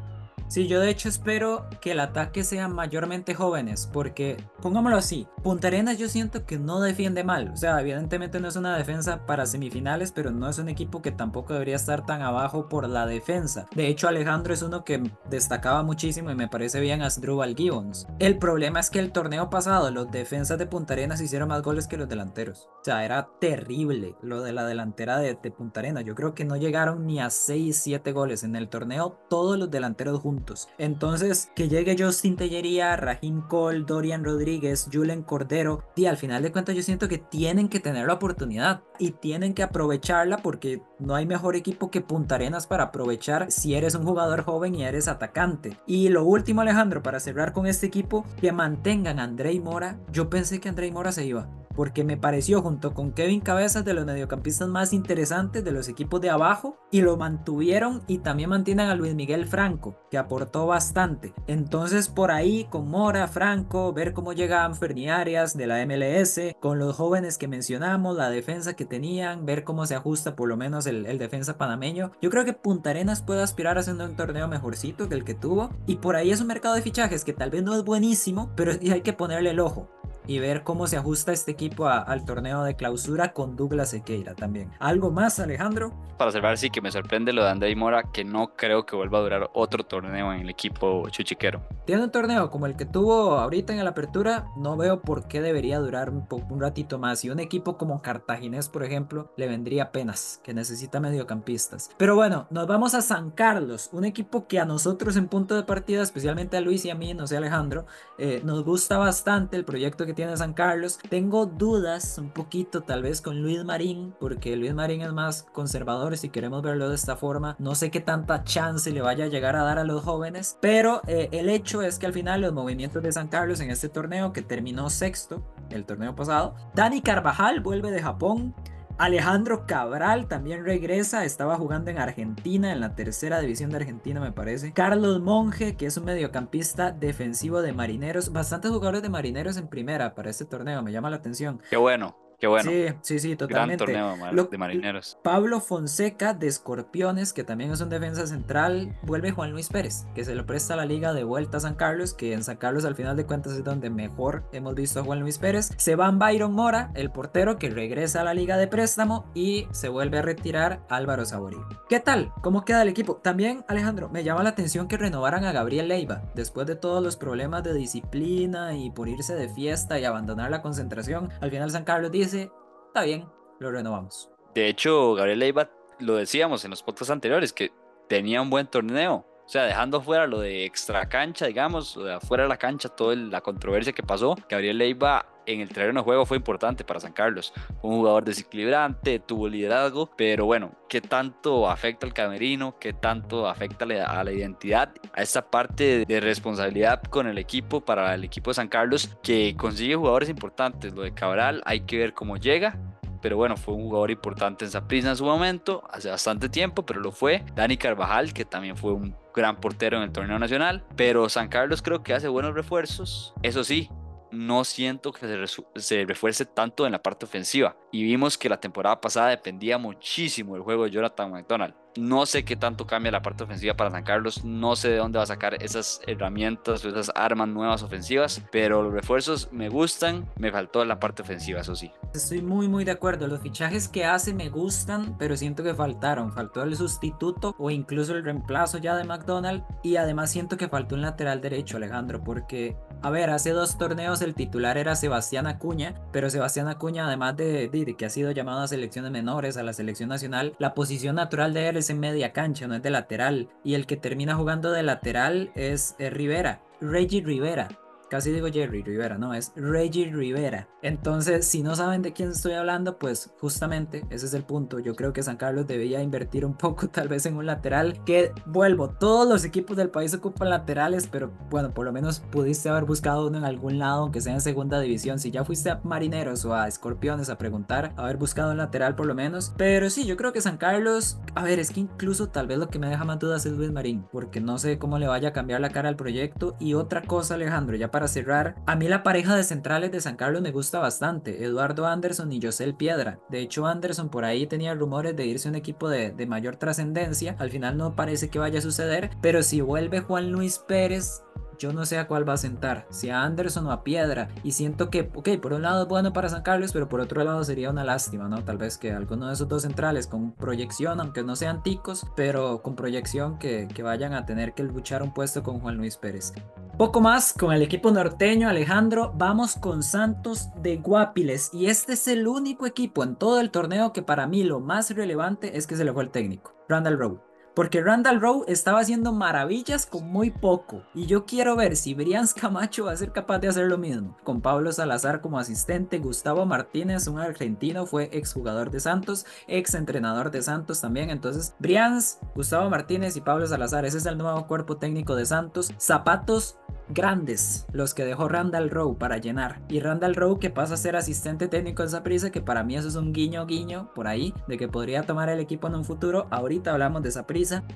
Sí, yo de hecho espero que el ataque sea mayormente jóvenes, porque pongámoslo así, Punta Arenas yo siento que no defiende mal, o sea, evidentemente no es una defensa para semifinales, pero no es un equipo que tampoco debería estar tan abajo por la defensa. De hecho, Alejandro es uno que destacaba muchísimo y me parece bien a Drubal Gibbons. El problema es que el torneo pasado los defensas de Punta Arenas hicieron más goles que los delanteros. O sea, era terrible lo de la delantera de, de Punta Arenas. Yo creo que no llegaron ni a 6, 7 goles en el torneo, todos los delanteros juntos entonces, que llegue Justin Tellería, Rahim Cole, Dorian Rodríguez, Julen Cordero, y al final de cuentas yo siento que tienen que tener la oportunidad y tienen que aprovecharla porque no hay mejor equipo que Punta Arenas para aprovechar si eres un jugador joven y eres atacante. Y lo último, Alejandro, para cerrar con este equipo, que mantengan a Andrei Mora. Yo pensé que Andrei Mora se iba porque me pareció junto con Kevin Cabezas de los mediocampistas más interesantes de los equipos de abajo y lo mantuvieron y también mantienen a Luis Miguel Franco, que aportó bastante. Entonces por ahí con Mora, Franco, ver cómo llegaban Ferni Arias de la MLS, con los jóvenes que mencionamos, la defensa que tenían, ver cómo se ajusta por lo menos el, el defensa panameño. Yo creo que Punta Arenas puede aspirar a hacer un torneo mejorcito que el que tuvo y por ahí es un mercado de fichajes que tal vez no es buenísimo, pero hay que ponerle el ojo y ver cómo se ajusta este equipo al torneo de clausura con Douglas Sequeira también. ¿Algo más, Alejandro? Para observar, sí que me sorprende lo de Andrei Mora, que no creo que vuelva a durar otro torneo en el equipo chuchiquero. Tiene un torneo como el que tuvo ahorita en la apertura, no veo por qué debería durar un, un ratito más. Y un equipo como Cartaginés, por ejemplo, le vendría apenas, que necesita mediocampistas. Pero bueno, nos vamos a San Carlos, un equipo que a nosotros en punto de partida, especialmente a Luis y a mí, no sé Alejandro, eh, nos gusta bastante el proyecto que tiene San Carlos. Tengo dudas un poquito tal vez con Luis Marín, porque Luis Marín es más conservador si queremos verlo de esta forma. No sé qué tanta chance le vaya a llegar a dar a los jóvenes, pero eh, el hecho es que al final los movimientos de San Carlos en este torneo que terminó sexto, el torneo pasado, Dani Carvajal vuelve de Japón. Alejandro Cabral también regresa, estaba jugando en Argentina, en la tercera división de Argentina me parece. Carlos Monge, que es un mediocampista defensivo de Marineros, bastantes jugadores de Marineros en primera para este torneo, me llama la atención. Qué bueno. Qué bueno. Sí, sí, sí, totalmente. Gran torneo de marineros. Pablo Fonseca de Escorpiones, que también es un defensa central, vuelve Juan Luis Pérez, que se lo presta a la liga de vuelta a San Carlos, que en San Carlos al final de cuentas es donde mejor hemos visto a Juan Luis Pérez. Se va Byron Mora, el portero que regresa a la liga de préstamo y se vuelve a retirar Álvaro Saborío. ¿Qué tal? ¿Cómo queda el equipo? También, Alejandro, me llama la atención que renovaran a Gabriel Leiva, después de todos los problemas de disciplina y por irse de fiesta y abandonar la concentración. Al final San Carlos dice está bien, lo renovamos. De hecho, Gabriel Leiva, lo decíamos en los podcasts anteriores, que tenía un buen torneo. O sea, dejando fuera lo de extra cancha, digamos, o de afuera de la cancha, toda la controversia que pasó, Gabriel Leiva en el terreno de juego fue importante para San Carlos. un jugador desequilibrante, tuvo liderazgo, pero bueno, ¿qué tanto afecta al camerino? ¿Qué tanto afecta a la identidad? A esa parte de responsabilidad con el equipo para el equipo de San Carlos que consigue jugadores importantes. Lo de Cabral hay que ver cómo llega pero bueno, fue un jugador importante en Saprissa en su momento, hace bastante tiempo, pero lo fue. Dani Carvajal, que también fue un gran portero en el torneo nacional, pero San Carlos creo que hace buenos refuerzos. Eso sí, no siento que se, refuerce tanto en la parte ofensiva. Y vimos que la temporada pasada dependía muchísimo del juego de Jonathan McDonald. No sé qué tanto cambia la parte ofensiva para San Carlos, no sé de dónde va a sacar esas herramientas o esas armas nuevas ofensivas, pero los refuerzos me gustan, me faltó la parte ofensiva, eso sí. Estoy muy muy de acuerdo, los fichajes que hace me gustan, pero siento que faltaron, faltó el sustituto o incluso el reemplazo ya de McDonald y además siento que faltó un lateral derecho Alejandro, porque a ver, hace dos torneos el titular era Sebastián Acuña, pero Sebastián Acuña, además de, de, que ha sido llamado a selecciones menores, a la selección nacional, la posición natural de él es en media cancha, no es de lateral. Y el que termina jugando de lateral es, es Rivera, Reggie Rivera. Casi digo Jerry Rivera, no, es Reggie Rivera. Entonces, si no saben de quién estoy hablando, pues justamente ese es el punto. Yo creo que San Carlos debía invertir un poco tal vez en un lateral. Que vuelvo, todos los equipos del país ocupan laterales, pero bueno, por lo menos pudiste haber buscado uno en algún lado, aunque sea en segunda división. Si ya fuiste a Marineros o a Escorpiones a preguntar, haber buscado un lateral por lo menos. Pero sí, yo creo que San Carlos, a ver, es que incluso tal vez lo que me deja más dudas es Luis Marín, porque no sé cómo le vaya a cambiar la cara al proyecto. Y otra cosa, Alejandro, ya para para cerrar, a mí la pareja de centrales de San Carlos me gusta bastante, Eduardo Anderson y Josel Piedra. De hecho, Anderson por ahí tenía rumores de irse a un equipo de, de mayor trascendencia, al final no parece que vaya a suceder, pero si vuelve Juan Luis Pérez, yo no sé a cuál va a sentar, si a Anderson o a Piedra. Y siento que, ok, por un lado es bueno para San Carlos, pero por otro lado sería una lástima, ¿no? Tal vez que alguno de esos dos centrales con proyección, aunque no sean ticos, pero con proyección que, vayan a tener que luchar un puesto con Juan Luis Pérez. Poco más con el equipo norteño, Alejandro. Vamos con Santos de Guapiles. Y este es el único equipo en todo el torneo que para mí lo más relevante es que se le fue el técnico, Randall Rowe. Porque Randall Rowe estaba haciendo maravillas con muy poco. Y yo quiero ver si Brians Camacho va a ser capaz de hacer lo mismo. Con Pablo Salazar como asistente, Gustavo Martínez, un argentino, fue exjugador de Santos, ex entrenador de Santos también. Entonces, Brians, Gustavo Martínez y Pablo Salazar, ese es el nuevo cuerpo técnico de Santos. Zapatos grandes los que dejó Randall Rowe para llenar. Y Randall Rowe que pasa a ser asistente técnico en prisa que para mí eso es un guiño guiño por ahí, de que podría tomar el equipo en un futuro. Ahorita hablamos de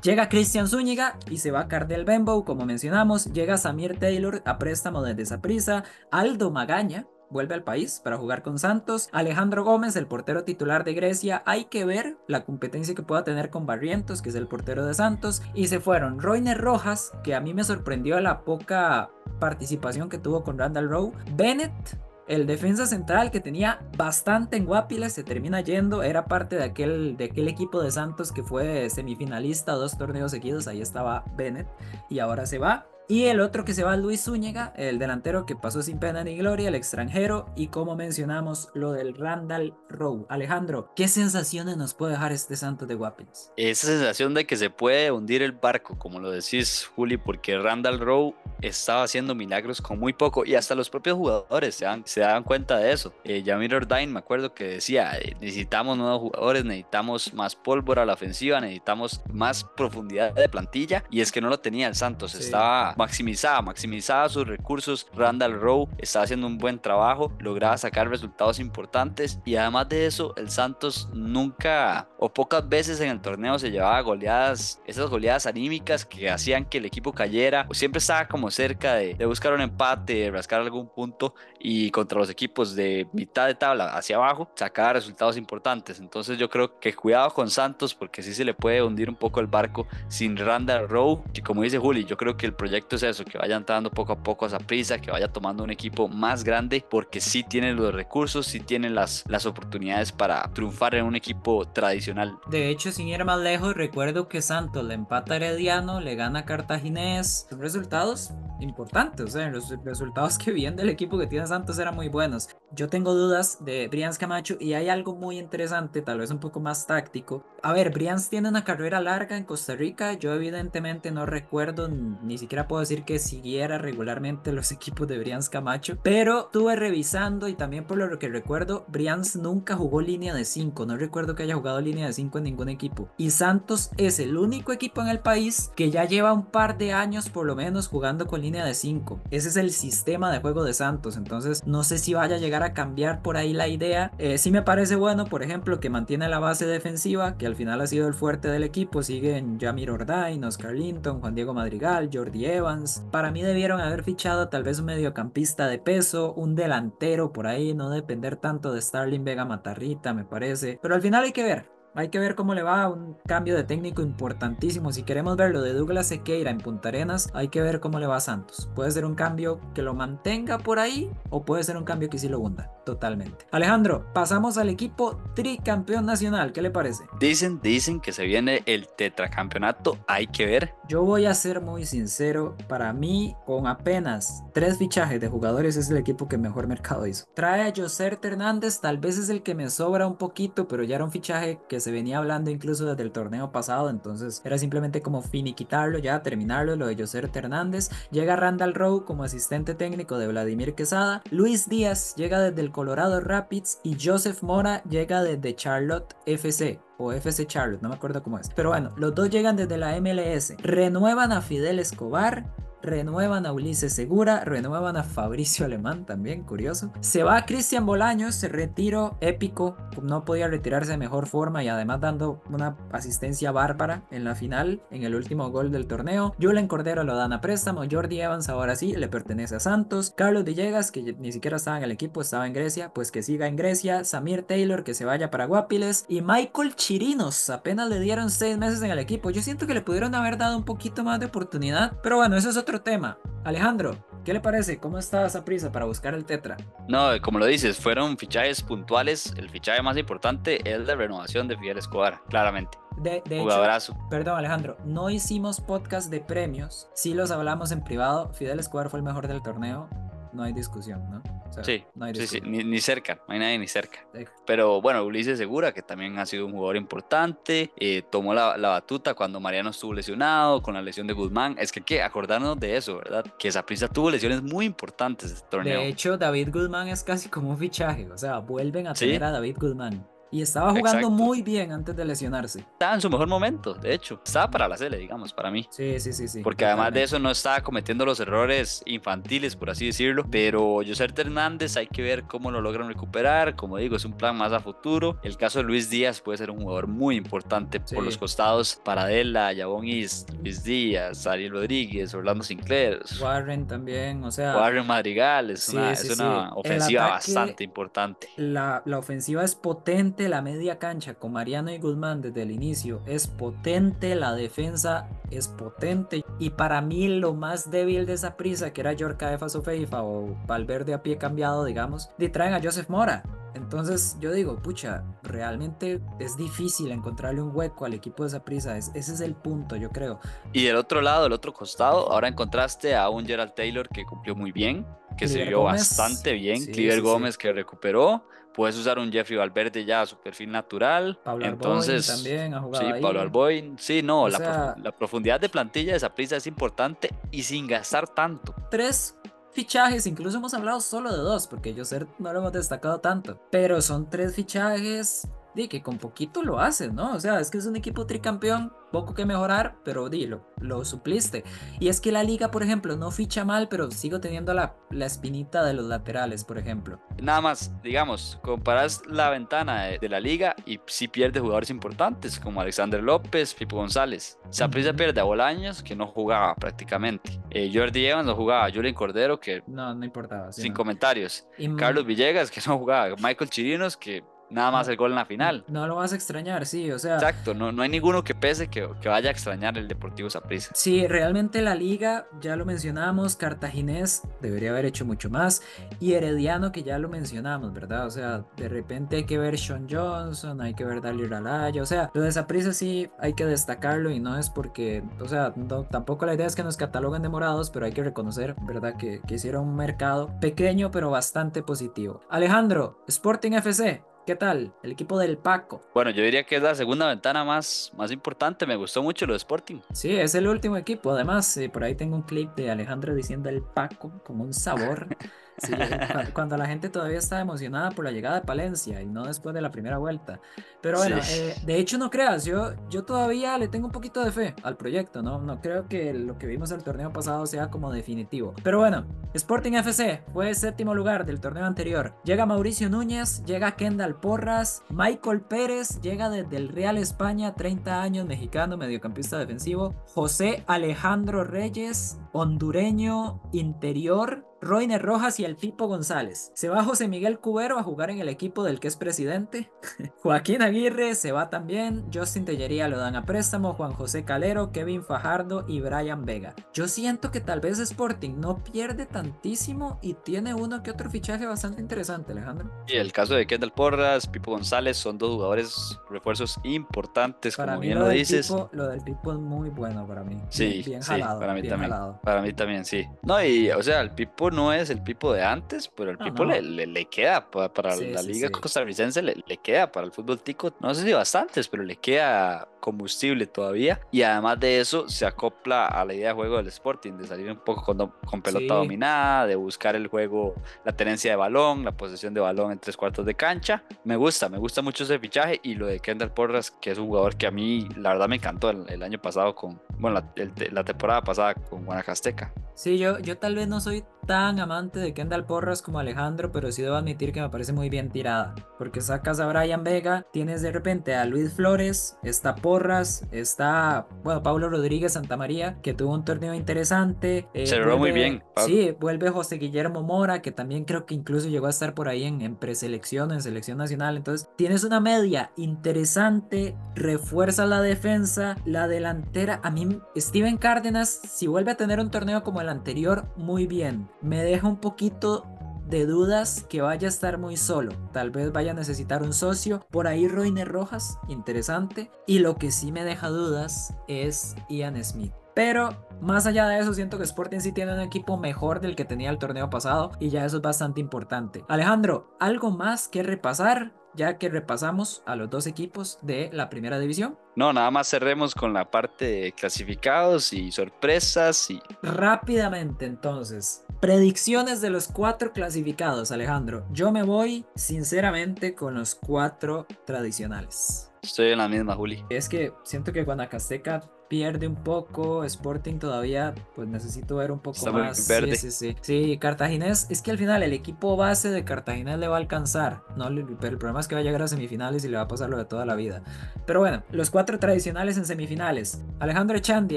Llega Cristian Zúñiga y se va Cardel Bembo, como mencionamos. Llega Samir Taylor a préstamo desde prisa Aldo Magaña, vuelve al país para jugar con Santos. Alejandro Gómez, el portero titular de Grecia, hay que ver la competencia que pueda tener con Barrientos, que es el portero de Santos. Y se fueron Roiner Rojas, que a mí me sorprendió la poca participación que tuvo con Randall Rowe. Bennett, el defensa central que tenía bastante en Guapiles se termina yendo, era parte de aquel, de aquel equipo de Santos que fue semifinalista dos torneos seguidos, ahí estaba Bennett y ahora se va. Y el otro que se va Luis Zúñiga, el delantero que pasó sin pena ni gloria, el extranjero. Y como mencionamos, lo del Randall Rowe. Alejandro, ¿qué sensaciones nos puede dejar este Santos de Guapins? Esa sensación de que se puede hundir el barco, como lo decís, Juli, porque Randall Rowe estaba haciendo milagros con muy poco. Y hasta los propios jugadores se dan, se daban cuenta de eso. Eh, Ordain, me acuerdo que decía: eh, necesitamos nuevos jugadores, necesitamos más pólvora a la ofensiva, necesitamos más profundidad de plantilla. Y es que no lo tenía el Santos, estaba maximizaba, maximizaba sus recursos. Randall Rowe estaba haciendo un buen trabajo, lograba sacar resultados importantes y además de eso, el Santos nunca o pocas veces en el torneo se llevaba goleadas, esas goleadas anímicas que hacían que el equipo cayera. O siempre estaba como cerca de, de buscar un empate, de rascar algún punto y contra los equipos de mitad de tabla hacia abajo sacaba resultados importantes. Entonces yo creo que cuidado con Santos porque sí se le puede hundir un poco el barco sin Randall Rowe, que como dice Juli, yo creo que el proyecto es eso, que vaya entrando poco a poco a esa prisa, que vaya tomando un equipo más grande, porque sí tienen los recursos, sí tienen las, las oportunidades para triunfar en un equipo tradicional. De hecho, sin ir más lejos, recuerdo que Santos le empata a Herediano, le gana a Cartaginés, son resultados importantes, o sea, los resultados que vienen del equipo que tiene Santos eran muy buenos. Yo tengo dudas de Brians Camacho y hay algo muy interesante, tal vez un poco más táctico. A ver, Brians tiene una carrera larga en Costa Rica, yo evidentemente no recuerdo, ni siquiera puedo decir que siguiera regularmente los equipos de Brians Camacho, pero estuve revisando y también por lo que recuerdo, Brians nunca jugó línea de 5, no recuerdo que haya jugado línea de 5 en ningún equipo. Y Santos es el único equipo en el país que ya lleva un par de años por lo menos jugando con línea de 5. Ese es el sistema de juego de Santos, entonces no sé si vaya a llegar a cambiar por ahí la idea. Eh, sí me parece bueno, por ejemplo, que mantiene la base defensiva, que al final ha sido el fuerte del equipo. Siguen Jamir Ordain, Oscar Linton, Juan Diego Madrigal, Jordi Evans. Para mí debieron haber fichado tal vez un mediocampista de peso, un delantero por ahí, no depender tanto de Starling Vega Matarrita, me parece. Pero al final hay que ver. Hay que ver cómo le va un cambio de técnico importantísimo. Si queremos ver lo de Douglas Sequeira en Punta Arenas, hay que ver cómo le va a Santos. Puede ser un cambio que lo mantenga por ahí o puede ser un cambio que sí lo hunda totalmente. Alejandro, pasamos al equipo tricampeón nacional. ¿Qué le parece? Dicen, dicen que se viene el tetracampeonato. Hay que ver. Yo voy a ser muy sincero. Para mí, con apenas tres fichajes de jugadores, es el equipo que mejor mercado hizo. Trae a José Hernández, tal vez es el que me sobra un poquito, pero ya era un fichaje que se venía hablando incluso desde el torneo pasado, entonces era simplemente como finiquitarlo, ya terminarlo, lo de José Hernández. Llega Randall Rowe como asistente técnico de Vladimir Quesada. Luis Díaz llega desde el Colorado Rapids y Joseph Mora llega desde Charlotte FC o FC Charlotte, no me acuerdo cómo es. Pero bueno, los dos llegan desde la MLS. Renuevan a Fidel Escobar, renuevan a Ulises Segura, renuevan a Fabricio Alemán también, curioso. Se va Cristian Bolaños, retiro épico, no podía retirarse de mejor forma y además dando una asistencia bárbara en la final, en el último gol del torneo. Julen Cordero lo dan a préstamo, Jordi Evans ahora sí le pertenece a Santos, Carlos Villegas que ni siquiera estaba en el equipo, estaba en Grecia, pues que siga en Grecia, Samir Taylor que se vaya para Guapiles y Michael Chirinos, apenas le dieron seis meses en el equipo. Yo siento que le pudieron haber dado un poquito más de oportunidad, pero bueno, eso es otro tema. Alejandro, ¿qué le parece? ¿Cómo está esa prisa para buscar el Tetra? No, como lo dices, fueron fichajes puntuales. El fichaje más importante es la renovación de Fidel Escobar, claramente. De, de hecho, perdón Alejandro, no hicimos podcast de premios, sí los hablamos en privado. Fidel Escobar fue el mejor del torneo, no hay discusión, ¿no? sí, sí, sí, ni, cerca, no hay nadie ni cerca. Pero bueno, Ulises Segura, que también ha sido un jugador importante, eh, tomó la, batuta cuando Mariano estuvo lesionado, con la lesión de Guzmán. Es que hay que acordarnos de eso, ¿verdad? Que esa prisa tuvo lesiones muy importantes este torneo. De hecho, David Guzmán es casi como un fichaje, o sea, vuelven a tener a David Guzmán. Y estaba jugando muy bien antes de lesionarse. Estaba en su mejor momento, de hecho. Estaba para la Sele, digamos, para mí. Sí, sí, sí, sí. Porque además de eso no estaba cometiendo los errores infantiles, por así decirlo. Pero José Hernández hay que ver cómo lo logran recuperar. Como digo, es un plan más a futuro. El caso de Luis Díaz puede ser un jugador muy importante por los costados. Paradela, Yabón Is, Luis Díaz, Ariel Rodríguez, Orlando Sinclair. Warren también, o sea. Warren Madrigal, es una, es una ofensiva bastante importante. La, la ofensiva es potente la media cancha con Mariano y Guzmán desde el inicio es potente, la defensa es potente y para mí lo más débil de esa prisa que era Yorka de Fasofeifa o Valverde a pie cambiado digamos, y traen a Joseph Mora entonces yo digo, pucha, realmente es difícil encontrarle un hueco al equipo de esa prisa. ese es el punto, yo creo. Y del otro lado, del otro costado, ahora encontraste a un Gerald Taylor que cumplió muy bien, que se vio bastante bien. Cliver Gómez que recuperó. Puedes usar un Jeffrey Valverde ya a su perfil natural. Pablo Entonces, también ha jugado Sí, Pablo Alboin. Sí, no, la, la, profundidad de plantilla de esa prisa es importante y sin gastar tanto. Tres fichajes, incluso hemos hablado solo de dos, porque yo no lo hemos destacado tanto, pero son tres fichajes di que con poquito lo haces, ¿no? O sea, es que es un equipo tricampeón, poco que mejorar, pero di, lo, supliste. Y es que la liga, por ejemplo, no ficha mal, pero sigo teniendo la, la espinita de los laterales, por ejemplo. Nada más, digamos, comparas la ventana de, la liga y si pierde jugadores importantes como Alexander López, Pipo González. Saprissa pierde a Bolaños, que no jugaba prácticamente. Eh, Jordi Evans no jugaba, Julian Cordero, que... No, no importaba. sin comentarios. Carlos Villegas, que no jugaba. Michael Chirinos, que nada más el gol en la final. No lo vas a extrañar, sí, o sea. Exacto, no, no hay ninguno que pese que, que vaya a extrañar el Deportivo Saprissa. Sí, realmente la liga, ya lo mencionamos, Cartaginés debería haber hecho mucho más, y Herediano, que ya lo mencionamos, ¿verdad? O sea, de repente hay que ver Sean Johnson, hay que ver Dalí Ralaya, o sea, lo de Saprissa sí hay que destacarlo y no es porque, o sea, tampoco la idea es que nos cataloguen de morados, pero hay que reconocer, ¿verdad? Que, que hicieron un mercado pequeño pero bastante positivo. Alejandro, Sporting FC, ¿Qué tal? El equipo del Paco. Bueno, yo diría que es la segunda ventana más, más importante. Me gustó mucho lo de Sporting. Sí, es el último equipo. Además, eh, por ahí tengo un clip de Alejandro diciendo el Paco con un sabor. Sí, cu- cuando la gente todavía está emocionada por la llegada de Palencia y no después de la primera vuelta. Pero bueno, Sí. eh, de hecho no creas, yo, yo todavía le tengo un poquito de fe al proyecto, ¿no? No creo que lo que vimos el torneo pasado sea como definitivo. Pero bueno, Sporting FC fue séptimo lugar del torneo anterior. Llega Mauricio Núñez, llega Kendall Porras, Michael Pérez, llega desde el Real España, 30 años, mexicano, mediocampista defensivo. José Alejandro Reyes, hondureño, interior. Roiner Rojas y el Pipo González. Se va José Miguel Cubero a jugar en el equipo del que es presidente. Joaquín Aguirre se va también. Justin Tellería lo dan a préstamo. Juan José Calero, Kevin Fajardo y Brian Vega. Yo siento que tal vez Sporting no pierde tantísimo y tiene uno que otro fichaje bastante interesante, Alejandro. Y el caso de Kendall Porras, Pipo González, son dos jugadores refuerzos importantes, Para como mí bien lo dices. Pipo, lo del Pipo es muy bueno para mí. Sí, bien, bien sí, jalado. para mí bien también. jalado. Para mí también, sí. No, y o sea, el Pipo no es el Pipo de antes, pero el No, Pipo no. Le, le, le queda pa- para, Sí, la sí, liga sí. costarricense, le, le queda para el fútbol tico, no sé si bastantes, pero le queda combustible todavía. Y además de eso, se acopla a la idea de juego del Sporting, de salir un poco con, con pelota dominada, de buscar el juego, la tenencia de balón, la posesión de balón en tres cuartos de cancha. Me gusta, me gusta mucho ese fichaje y lo de Kendall Porras, que es un jugador que a mí, la verdad, me encantó el, el año pasado con, bueno, la, el- la temporada pasada con Guanacasteca. Sí, yo, yo tal vez no soy tan amante de Kendall Porras como Alejandro, pero sí debo admitir que me parece muy bien tirada. Porque sacas a Brian Vega, tienes de repente a Luis Flores, está Porras, está, bueno, Pablo Rodríguez Santamaría, que tuvo un torneo interesante. eh, Se logró muy vuelve- bien, Pablo. Sí, vuelve José Guillermo Mora, que también creo que incluso llegó a estar por ahí en, en preselección, en selección nacional. Entonces, tienes una media interesante, refuerza la defensa, la delantera. A mí, Steven Cárdenas, si vuelve a tener un torneo como el anterior, muy bien. Me deja un poquito de dudas que vaya a estar muy solo. Tal vez vaya a necesitar un socio. Por ahí Roiner Rojas, interesante. Y lo que sí me deja dudas es Ian Smith. Pero más allá de eso, siento que Sporting sí tiene un equipo mejor del que tenía el torneo pasado y ya eso es bastante importante. Alejandro, ¿algo más que repasar? Ya que repasamos a los dos equipos de la primera división. No, nada más cerremos con la parte de clasificados y sorpresas y Rápidamente entonces, predicciones de los cuatro clasificados, Alejandro. Yo me voy sinceramente con los cuatro tradicionales. estoy en la misma, Juli. Es que siento que Guanacasteca pierde un poco, Sporting todavía, pues necesito ver un poco Está más. verde. Sí, sí, sí. Sí, Cartaginés, es que al final el equipo base de Cartaginés le va a alcanzar, ¿no? Pero el problema es que va a llegar a semifinales y le va a pasar lo de toda la vida. Pero bueno, los cuatro tradicionales en semifinales. Alejandro Echandi,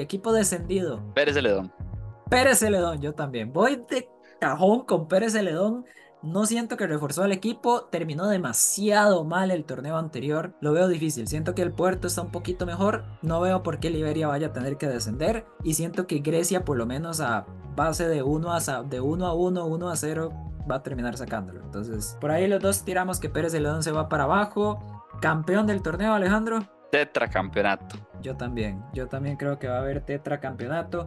equipo descendido. Pérez Celedón. Pérez Celedón, yo también. Voy de cajón con Pérez Celedón. No siento que reforzó al equipo, terminó demasiado mal el torneo anterior. Lo veo difícil. Siento que el puerto está un poquito mejor. No veo por qué Liberia vaya a tener que descender. Y siento que Grecia, por lo menos a base de 1 a, de 1 a 1, 1 a 0, va a terminar sacándolo. Entonces, por ahí los dos tiramos que Pérez Celedón se va para abajo. Campeón del torneo, Alejandro. Tetracampeonato. Yo también, yo también creo que va a haber tetracampeonato.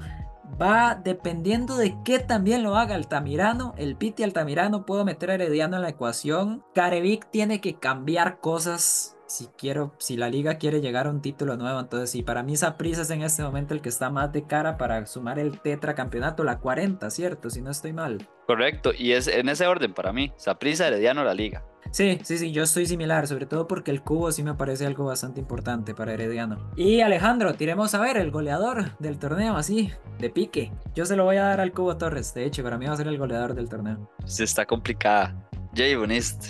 Va dependiendo de qué también lo haga Altamirano. El Piti Altamirano puedo meter a Herediano en la ecuación. Carevic tiene que cambiar cosas si quiero, si la liga quiere llegar a un título nuevo. Entonces, sí, para mí Saprissa es en este momento el que está más de cara para sumar el tetracampeonato, la 40, ¿cierto? Si no estoy mal. Correcto. Y es en ese orden para mí. Saprissa, Herediano, la liga. Sí, sí, sí, yo estoy similar, sobre todo porque el cubo sí me parece algo bastante importante para Herediano. Y Alejandro, tiremos a ver el goleador del torneo, así, de pique. Yo se lo voy a dar al Cubo Torres, de hecho, para mí va a ser el goleador del torneo. Sí, está complicada. Jay Bonist.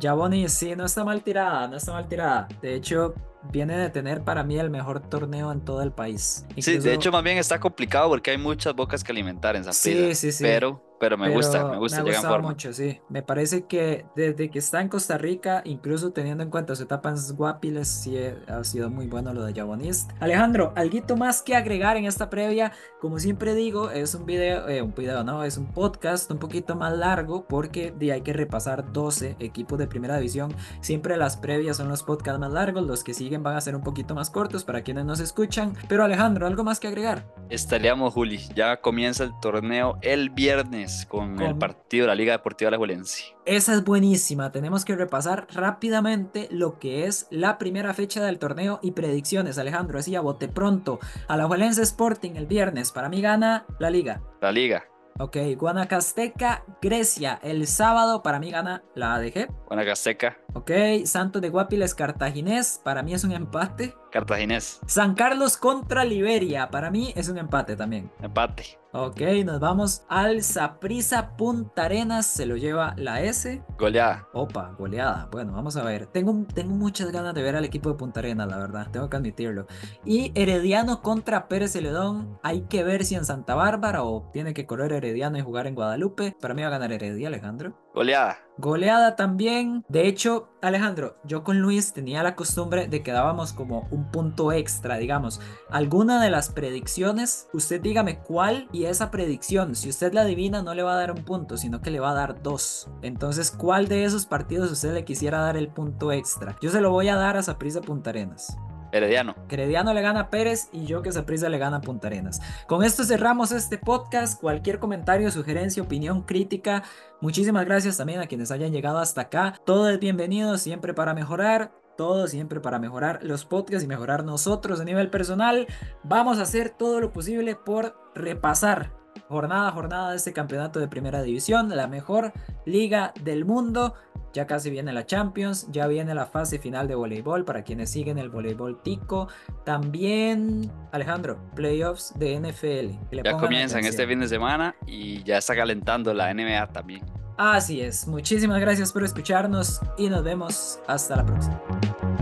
Jaboni, sí, no está mal tirada, no está mal tirada. De hecho, viene de tener para mí el mejor torneo en todo el país. Sí, de hecho más bien está complicado porque hay muchas bocas que alimentar en Saprissa. Sí, sí, sí. Pero, pero me gusta, Pero me gusta, Me ha gustado forma. mucho, sí. Me parece que desde que está en Costa Rica, incluso teniendo en cuenta su etapa en Guapiles, sí ha sido muy bueno lo de Jabonist. Alejandro, ¿alguito más que agregar en esta previa? Como siempre digo, es un video, eh, un video, no, es un podcast un poquito más largo porque hay que repasar 12 equipos de primera división. Siempre las previas son los podcasts más largos, los que siguen van a ser un poquito más cortos para quienes nos escuchan. Pero Alejandro, ¿algo más que agregar? Estaríamos, Juli. Ya comienza el torneo el viernes con, el partido de la Liga Deportiva Alajuelense. Esa es buenísima. Tenemos que repasar rápidamente lo que es la primera fecha del torneo y predicciones. Alejandro, así a bote pronto. Alajuelense Sporting el viernes. Para mí gana la liga. La Liga. Ok, Guanacasteca, Grecia. El sábado para mí gana la ADG. Guanacasteca. Ok, Santos de Guapiles, Cartaginés. Para mí es un empate. Cartaginés. San Carlos contra Liberia. Para mí es un empate también. Empate. Ok, nos vamos al Saprisa Punta Arenas. Se lo lleva la S. Goleada. Opa, goleada. Bueno, vamos a ver. Tengo, tengo muchas ganas de ver al equipo de Punta Arenas, la verdad. Tengo que admitirlo. Y Herediano contra Pérez Celedón. Hay que ver si en Santa Bárbara o tiene que correr Herediano y jugar en Guadalupe. Para mí va a ganar Heredia, Alejandro. Goleada. Goleada también. De hecho, Alejandro, yo con Luis tenía la costumbre de que dábamos como un punto extra, digamos. Alguna de las predicciones, usted dígame cuál y esa predicción, si usted la adivina, no le va a dar un punto, sino que le va a dar dos. Entonces, ¿cuál de esos partidos usted le quisiera dar el punto extra? Yo se lo voy a dar a Saprissa Punta Arenas. Herediano. Herediano le gana a Pérez y yo que Saprissa le gana a Punta Arenas. Con esto cerramos este podcast. Cualquier comentario, sugerencia, opinión, crítica, muchísimas gracias también a quienes hayan llegado hasta acá. Todo es bienvenido, siempre para mejorar. Todo siempre para mejorar los podcasts y mejorar nosotros a nivel personal. Vamos a hacer todo lo posible por repasar jornada a jornada de este campeonato de primera división, la mejor liga del mundo. Ya casi viene la Champions, ya viene la fase final de voleibol para quienes siguen el voleibol tico. También, Alejandro, playoffs de NFL. Ya comienzan este fin de semana y ya está calentando la NBA también. Así es, muchísimas gracias por escucharnos y nos vemos hasta la próxima.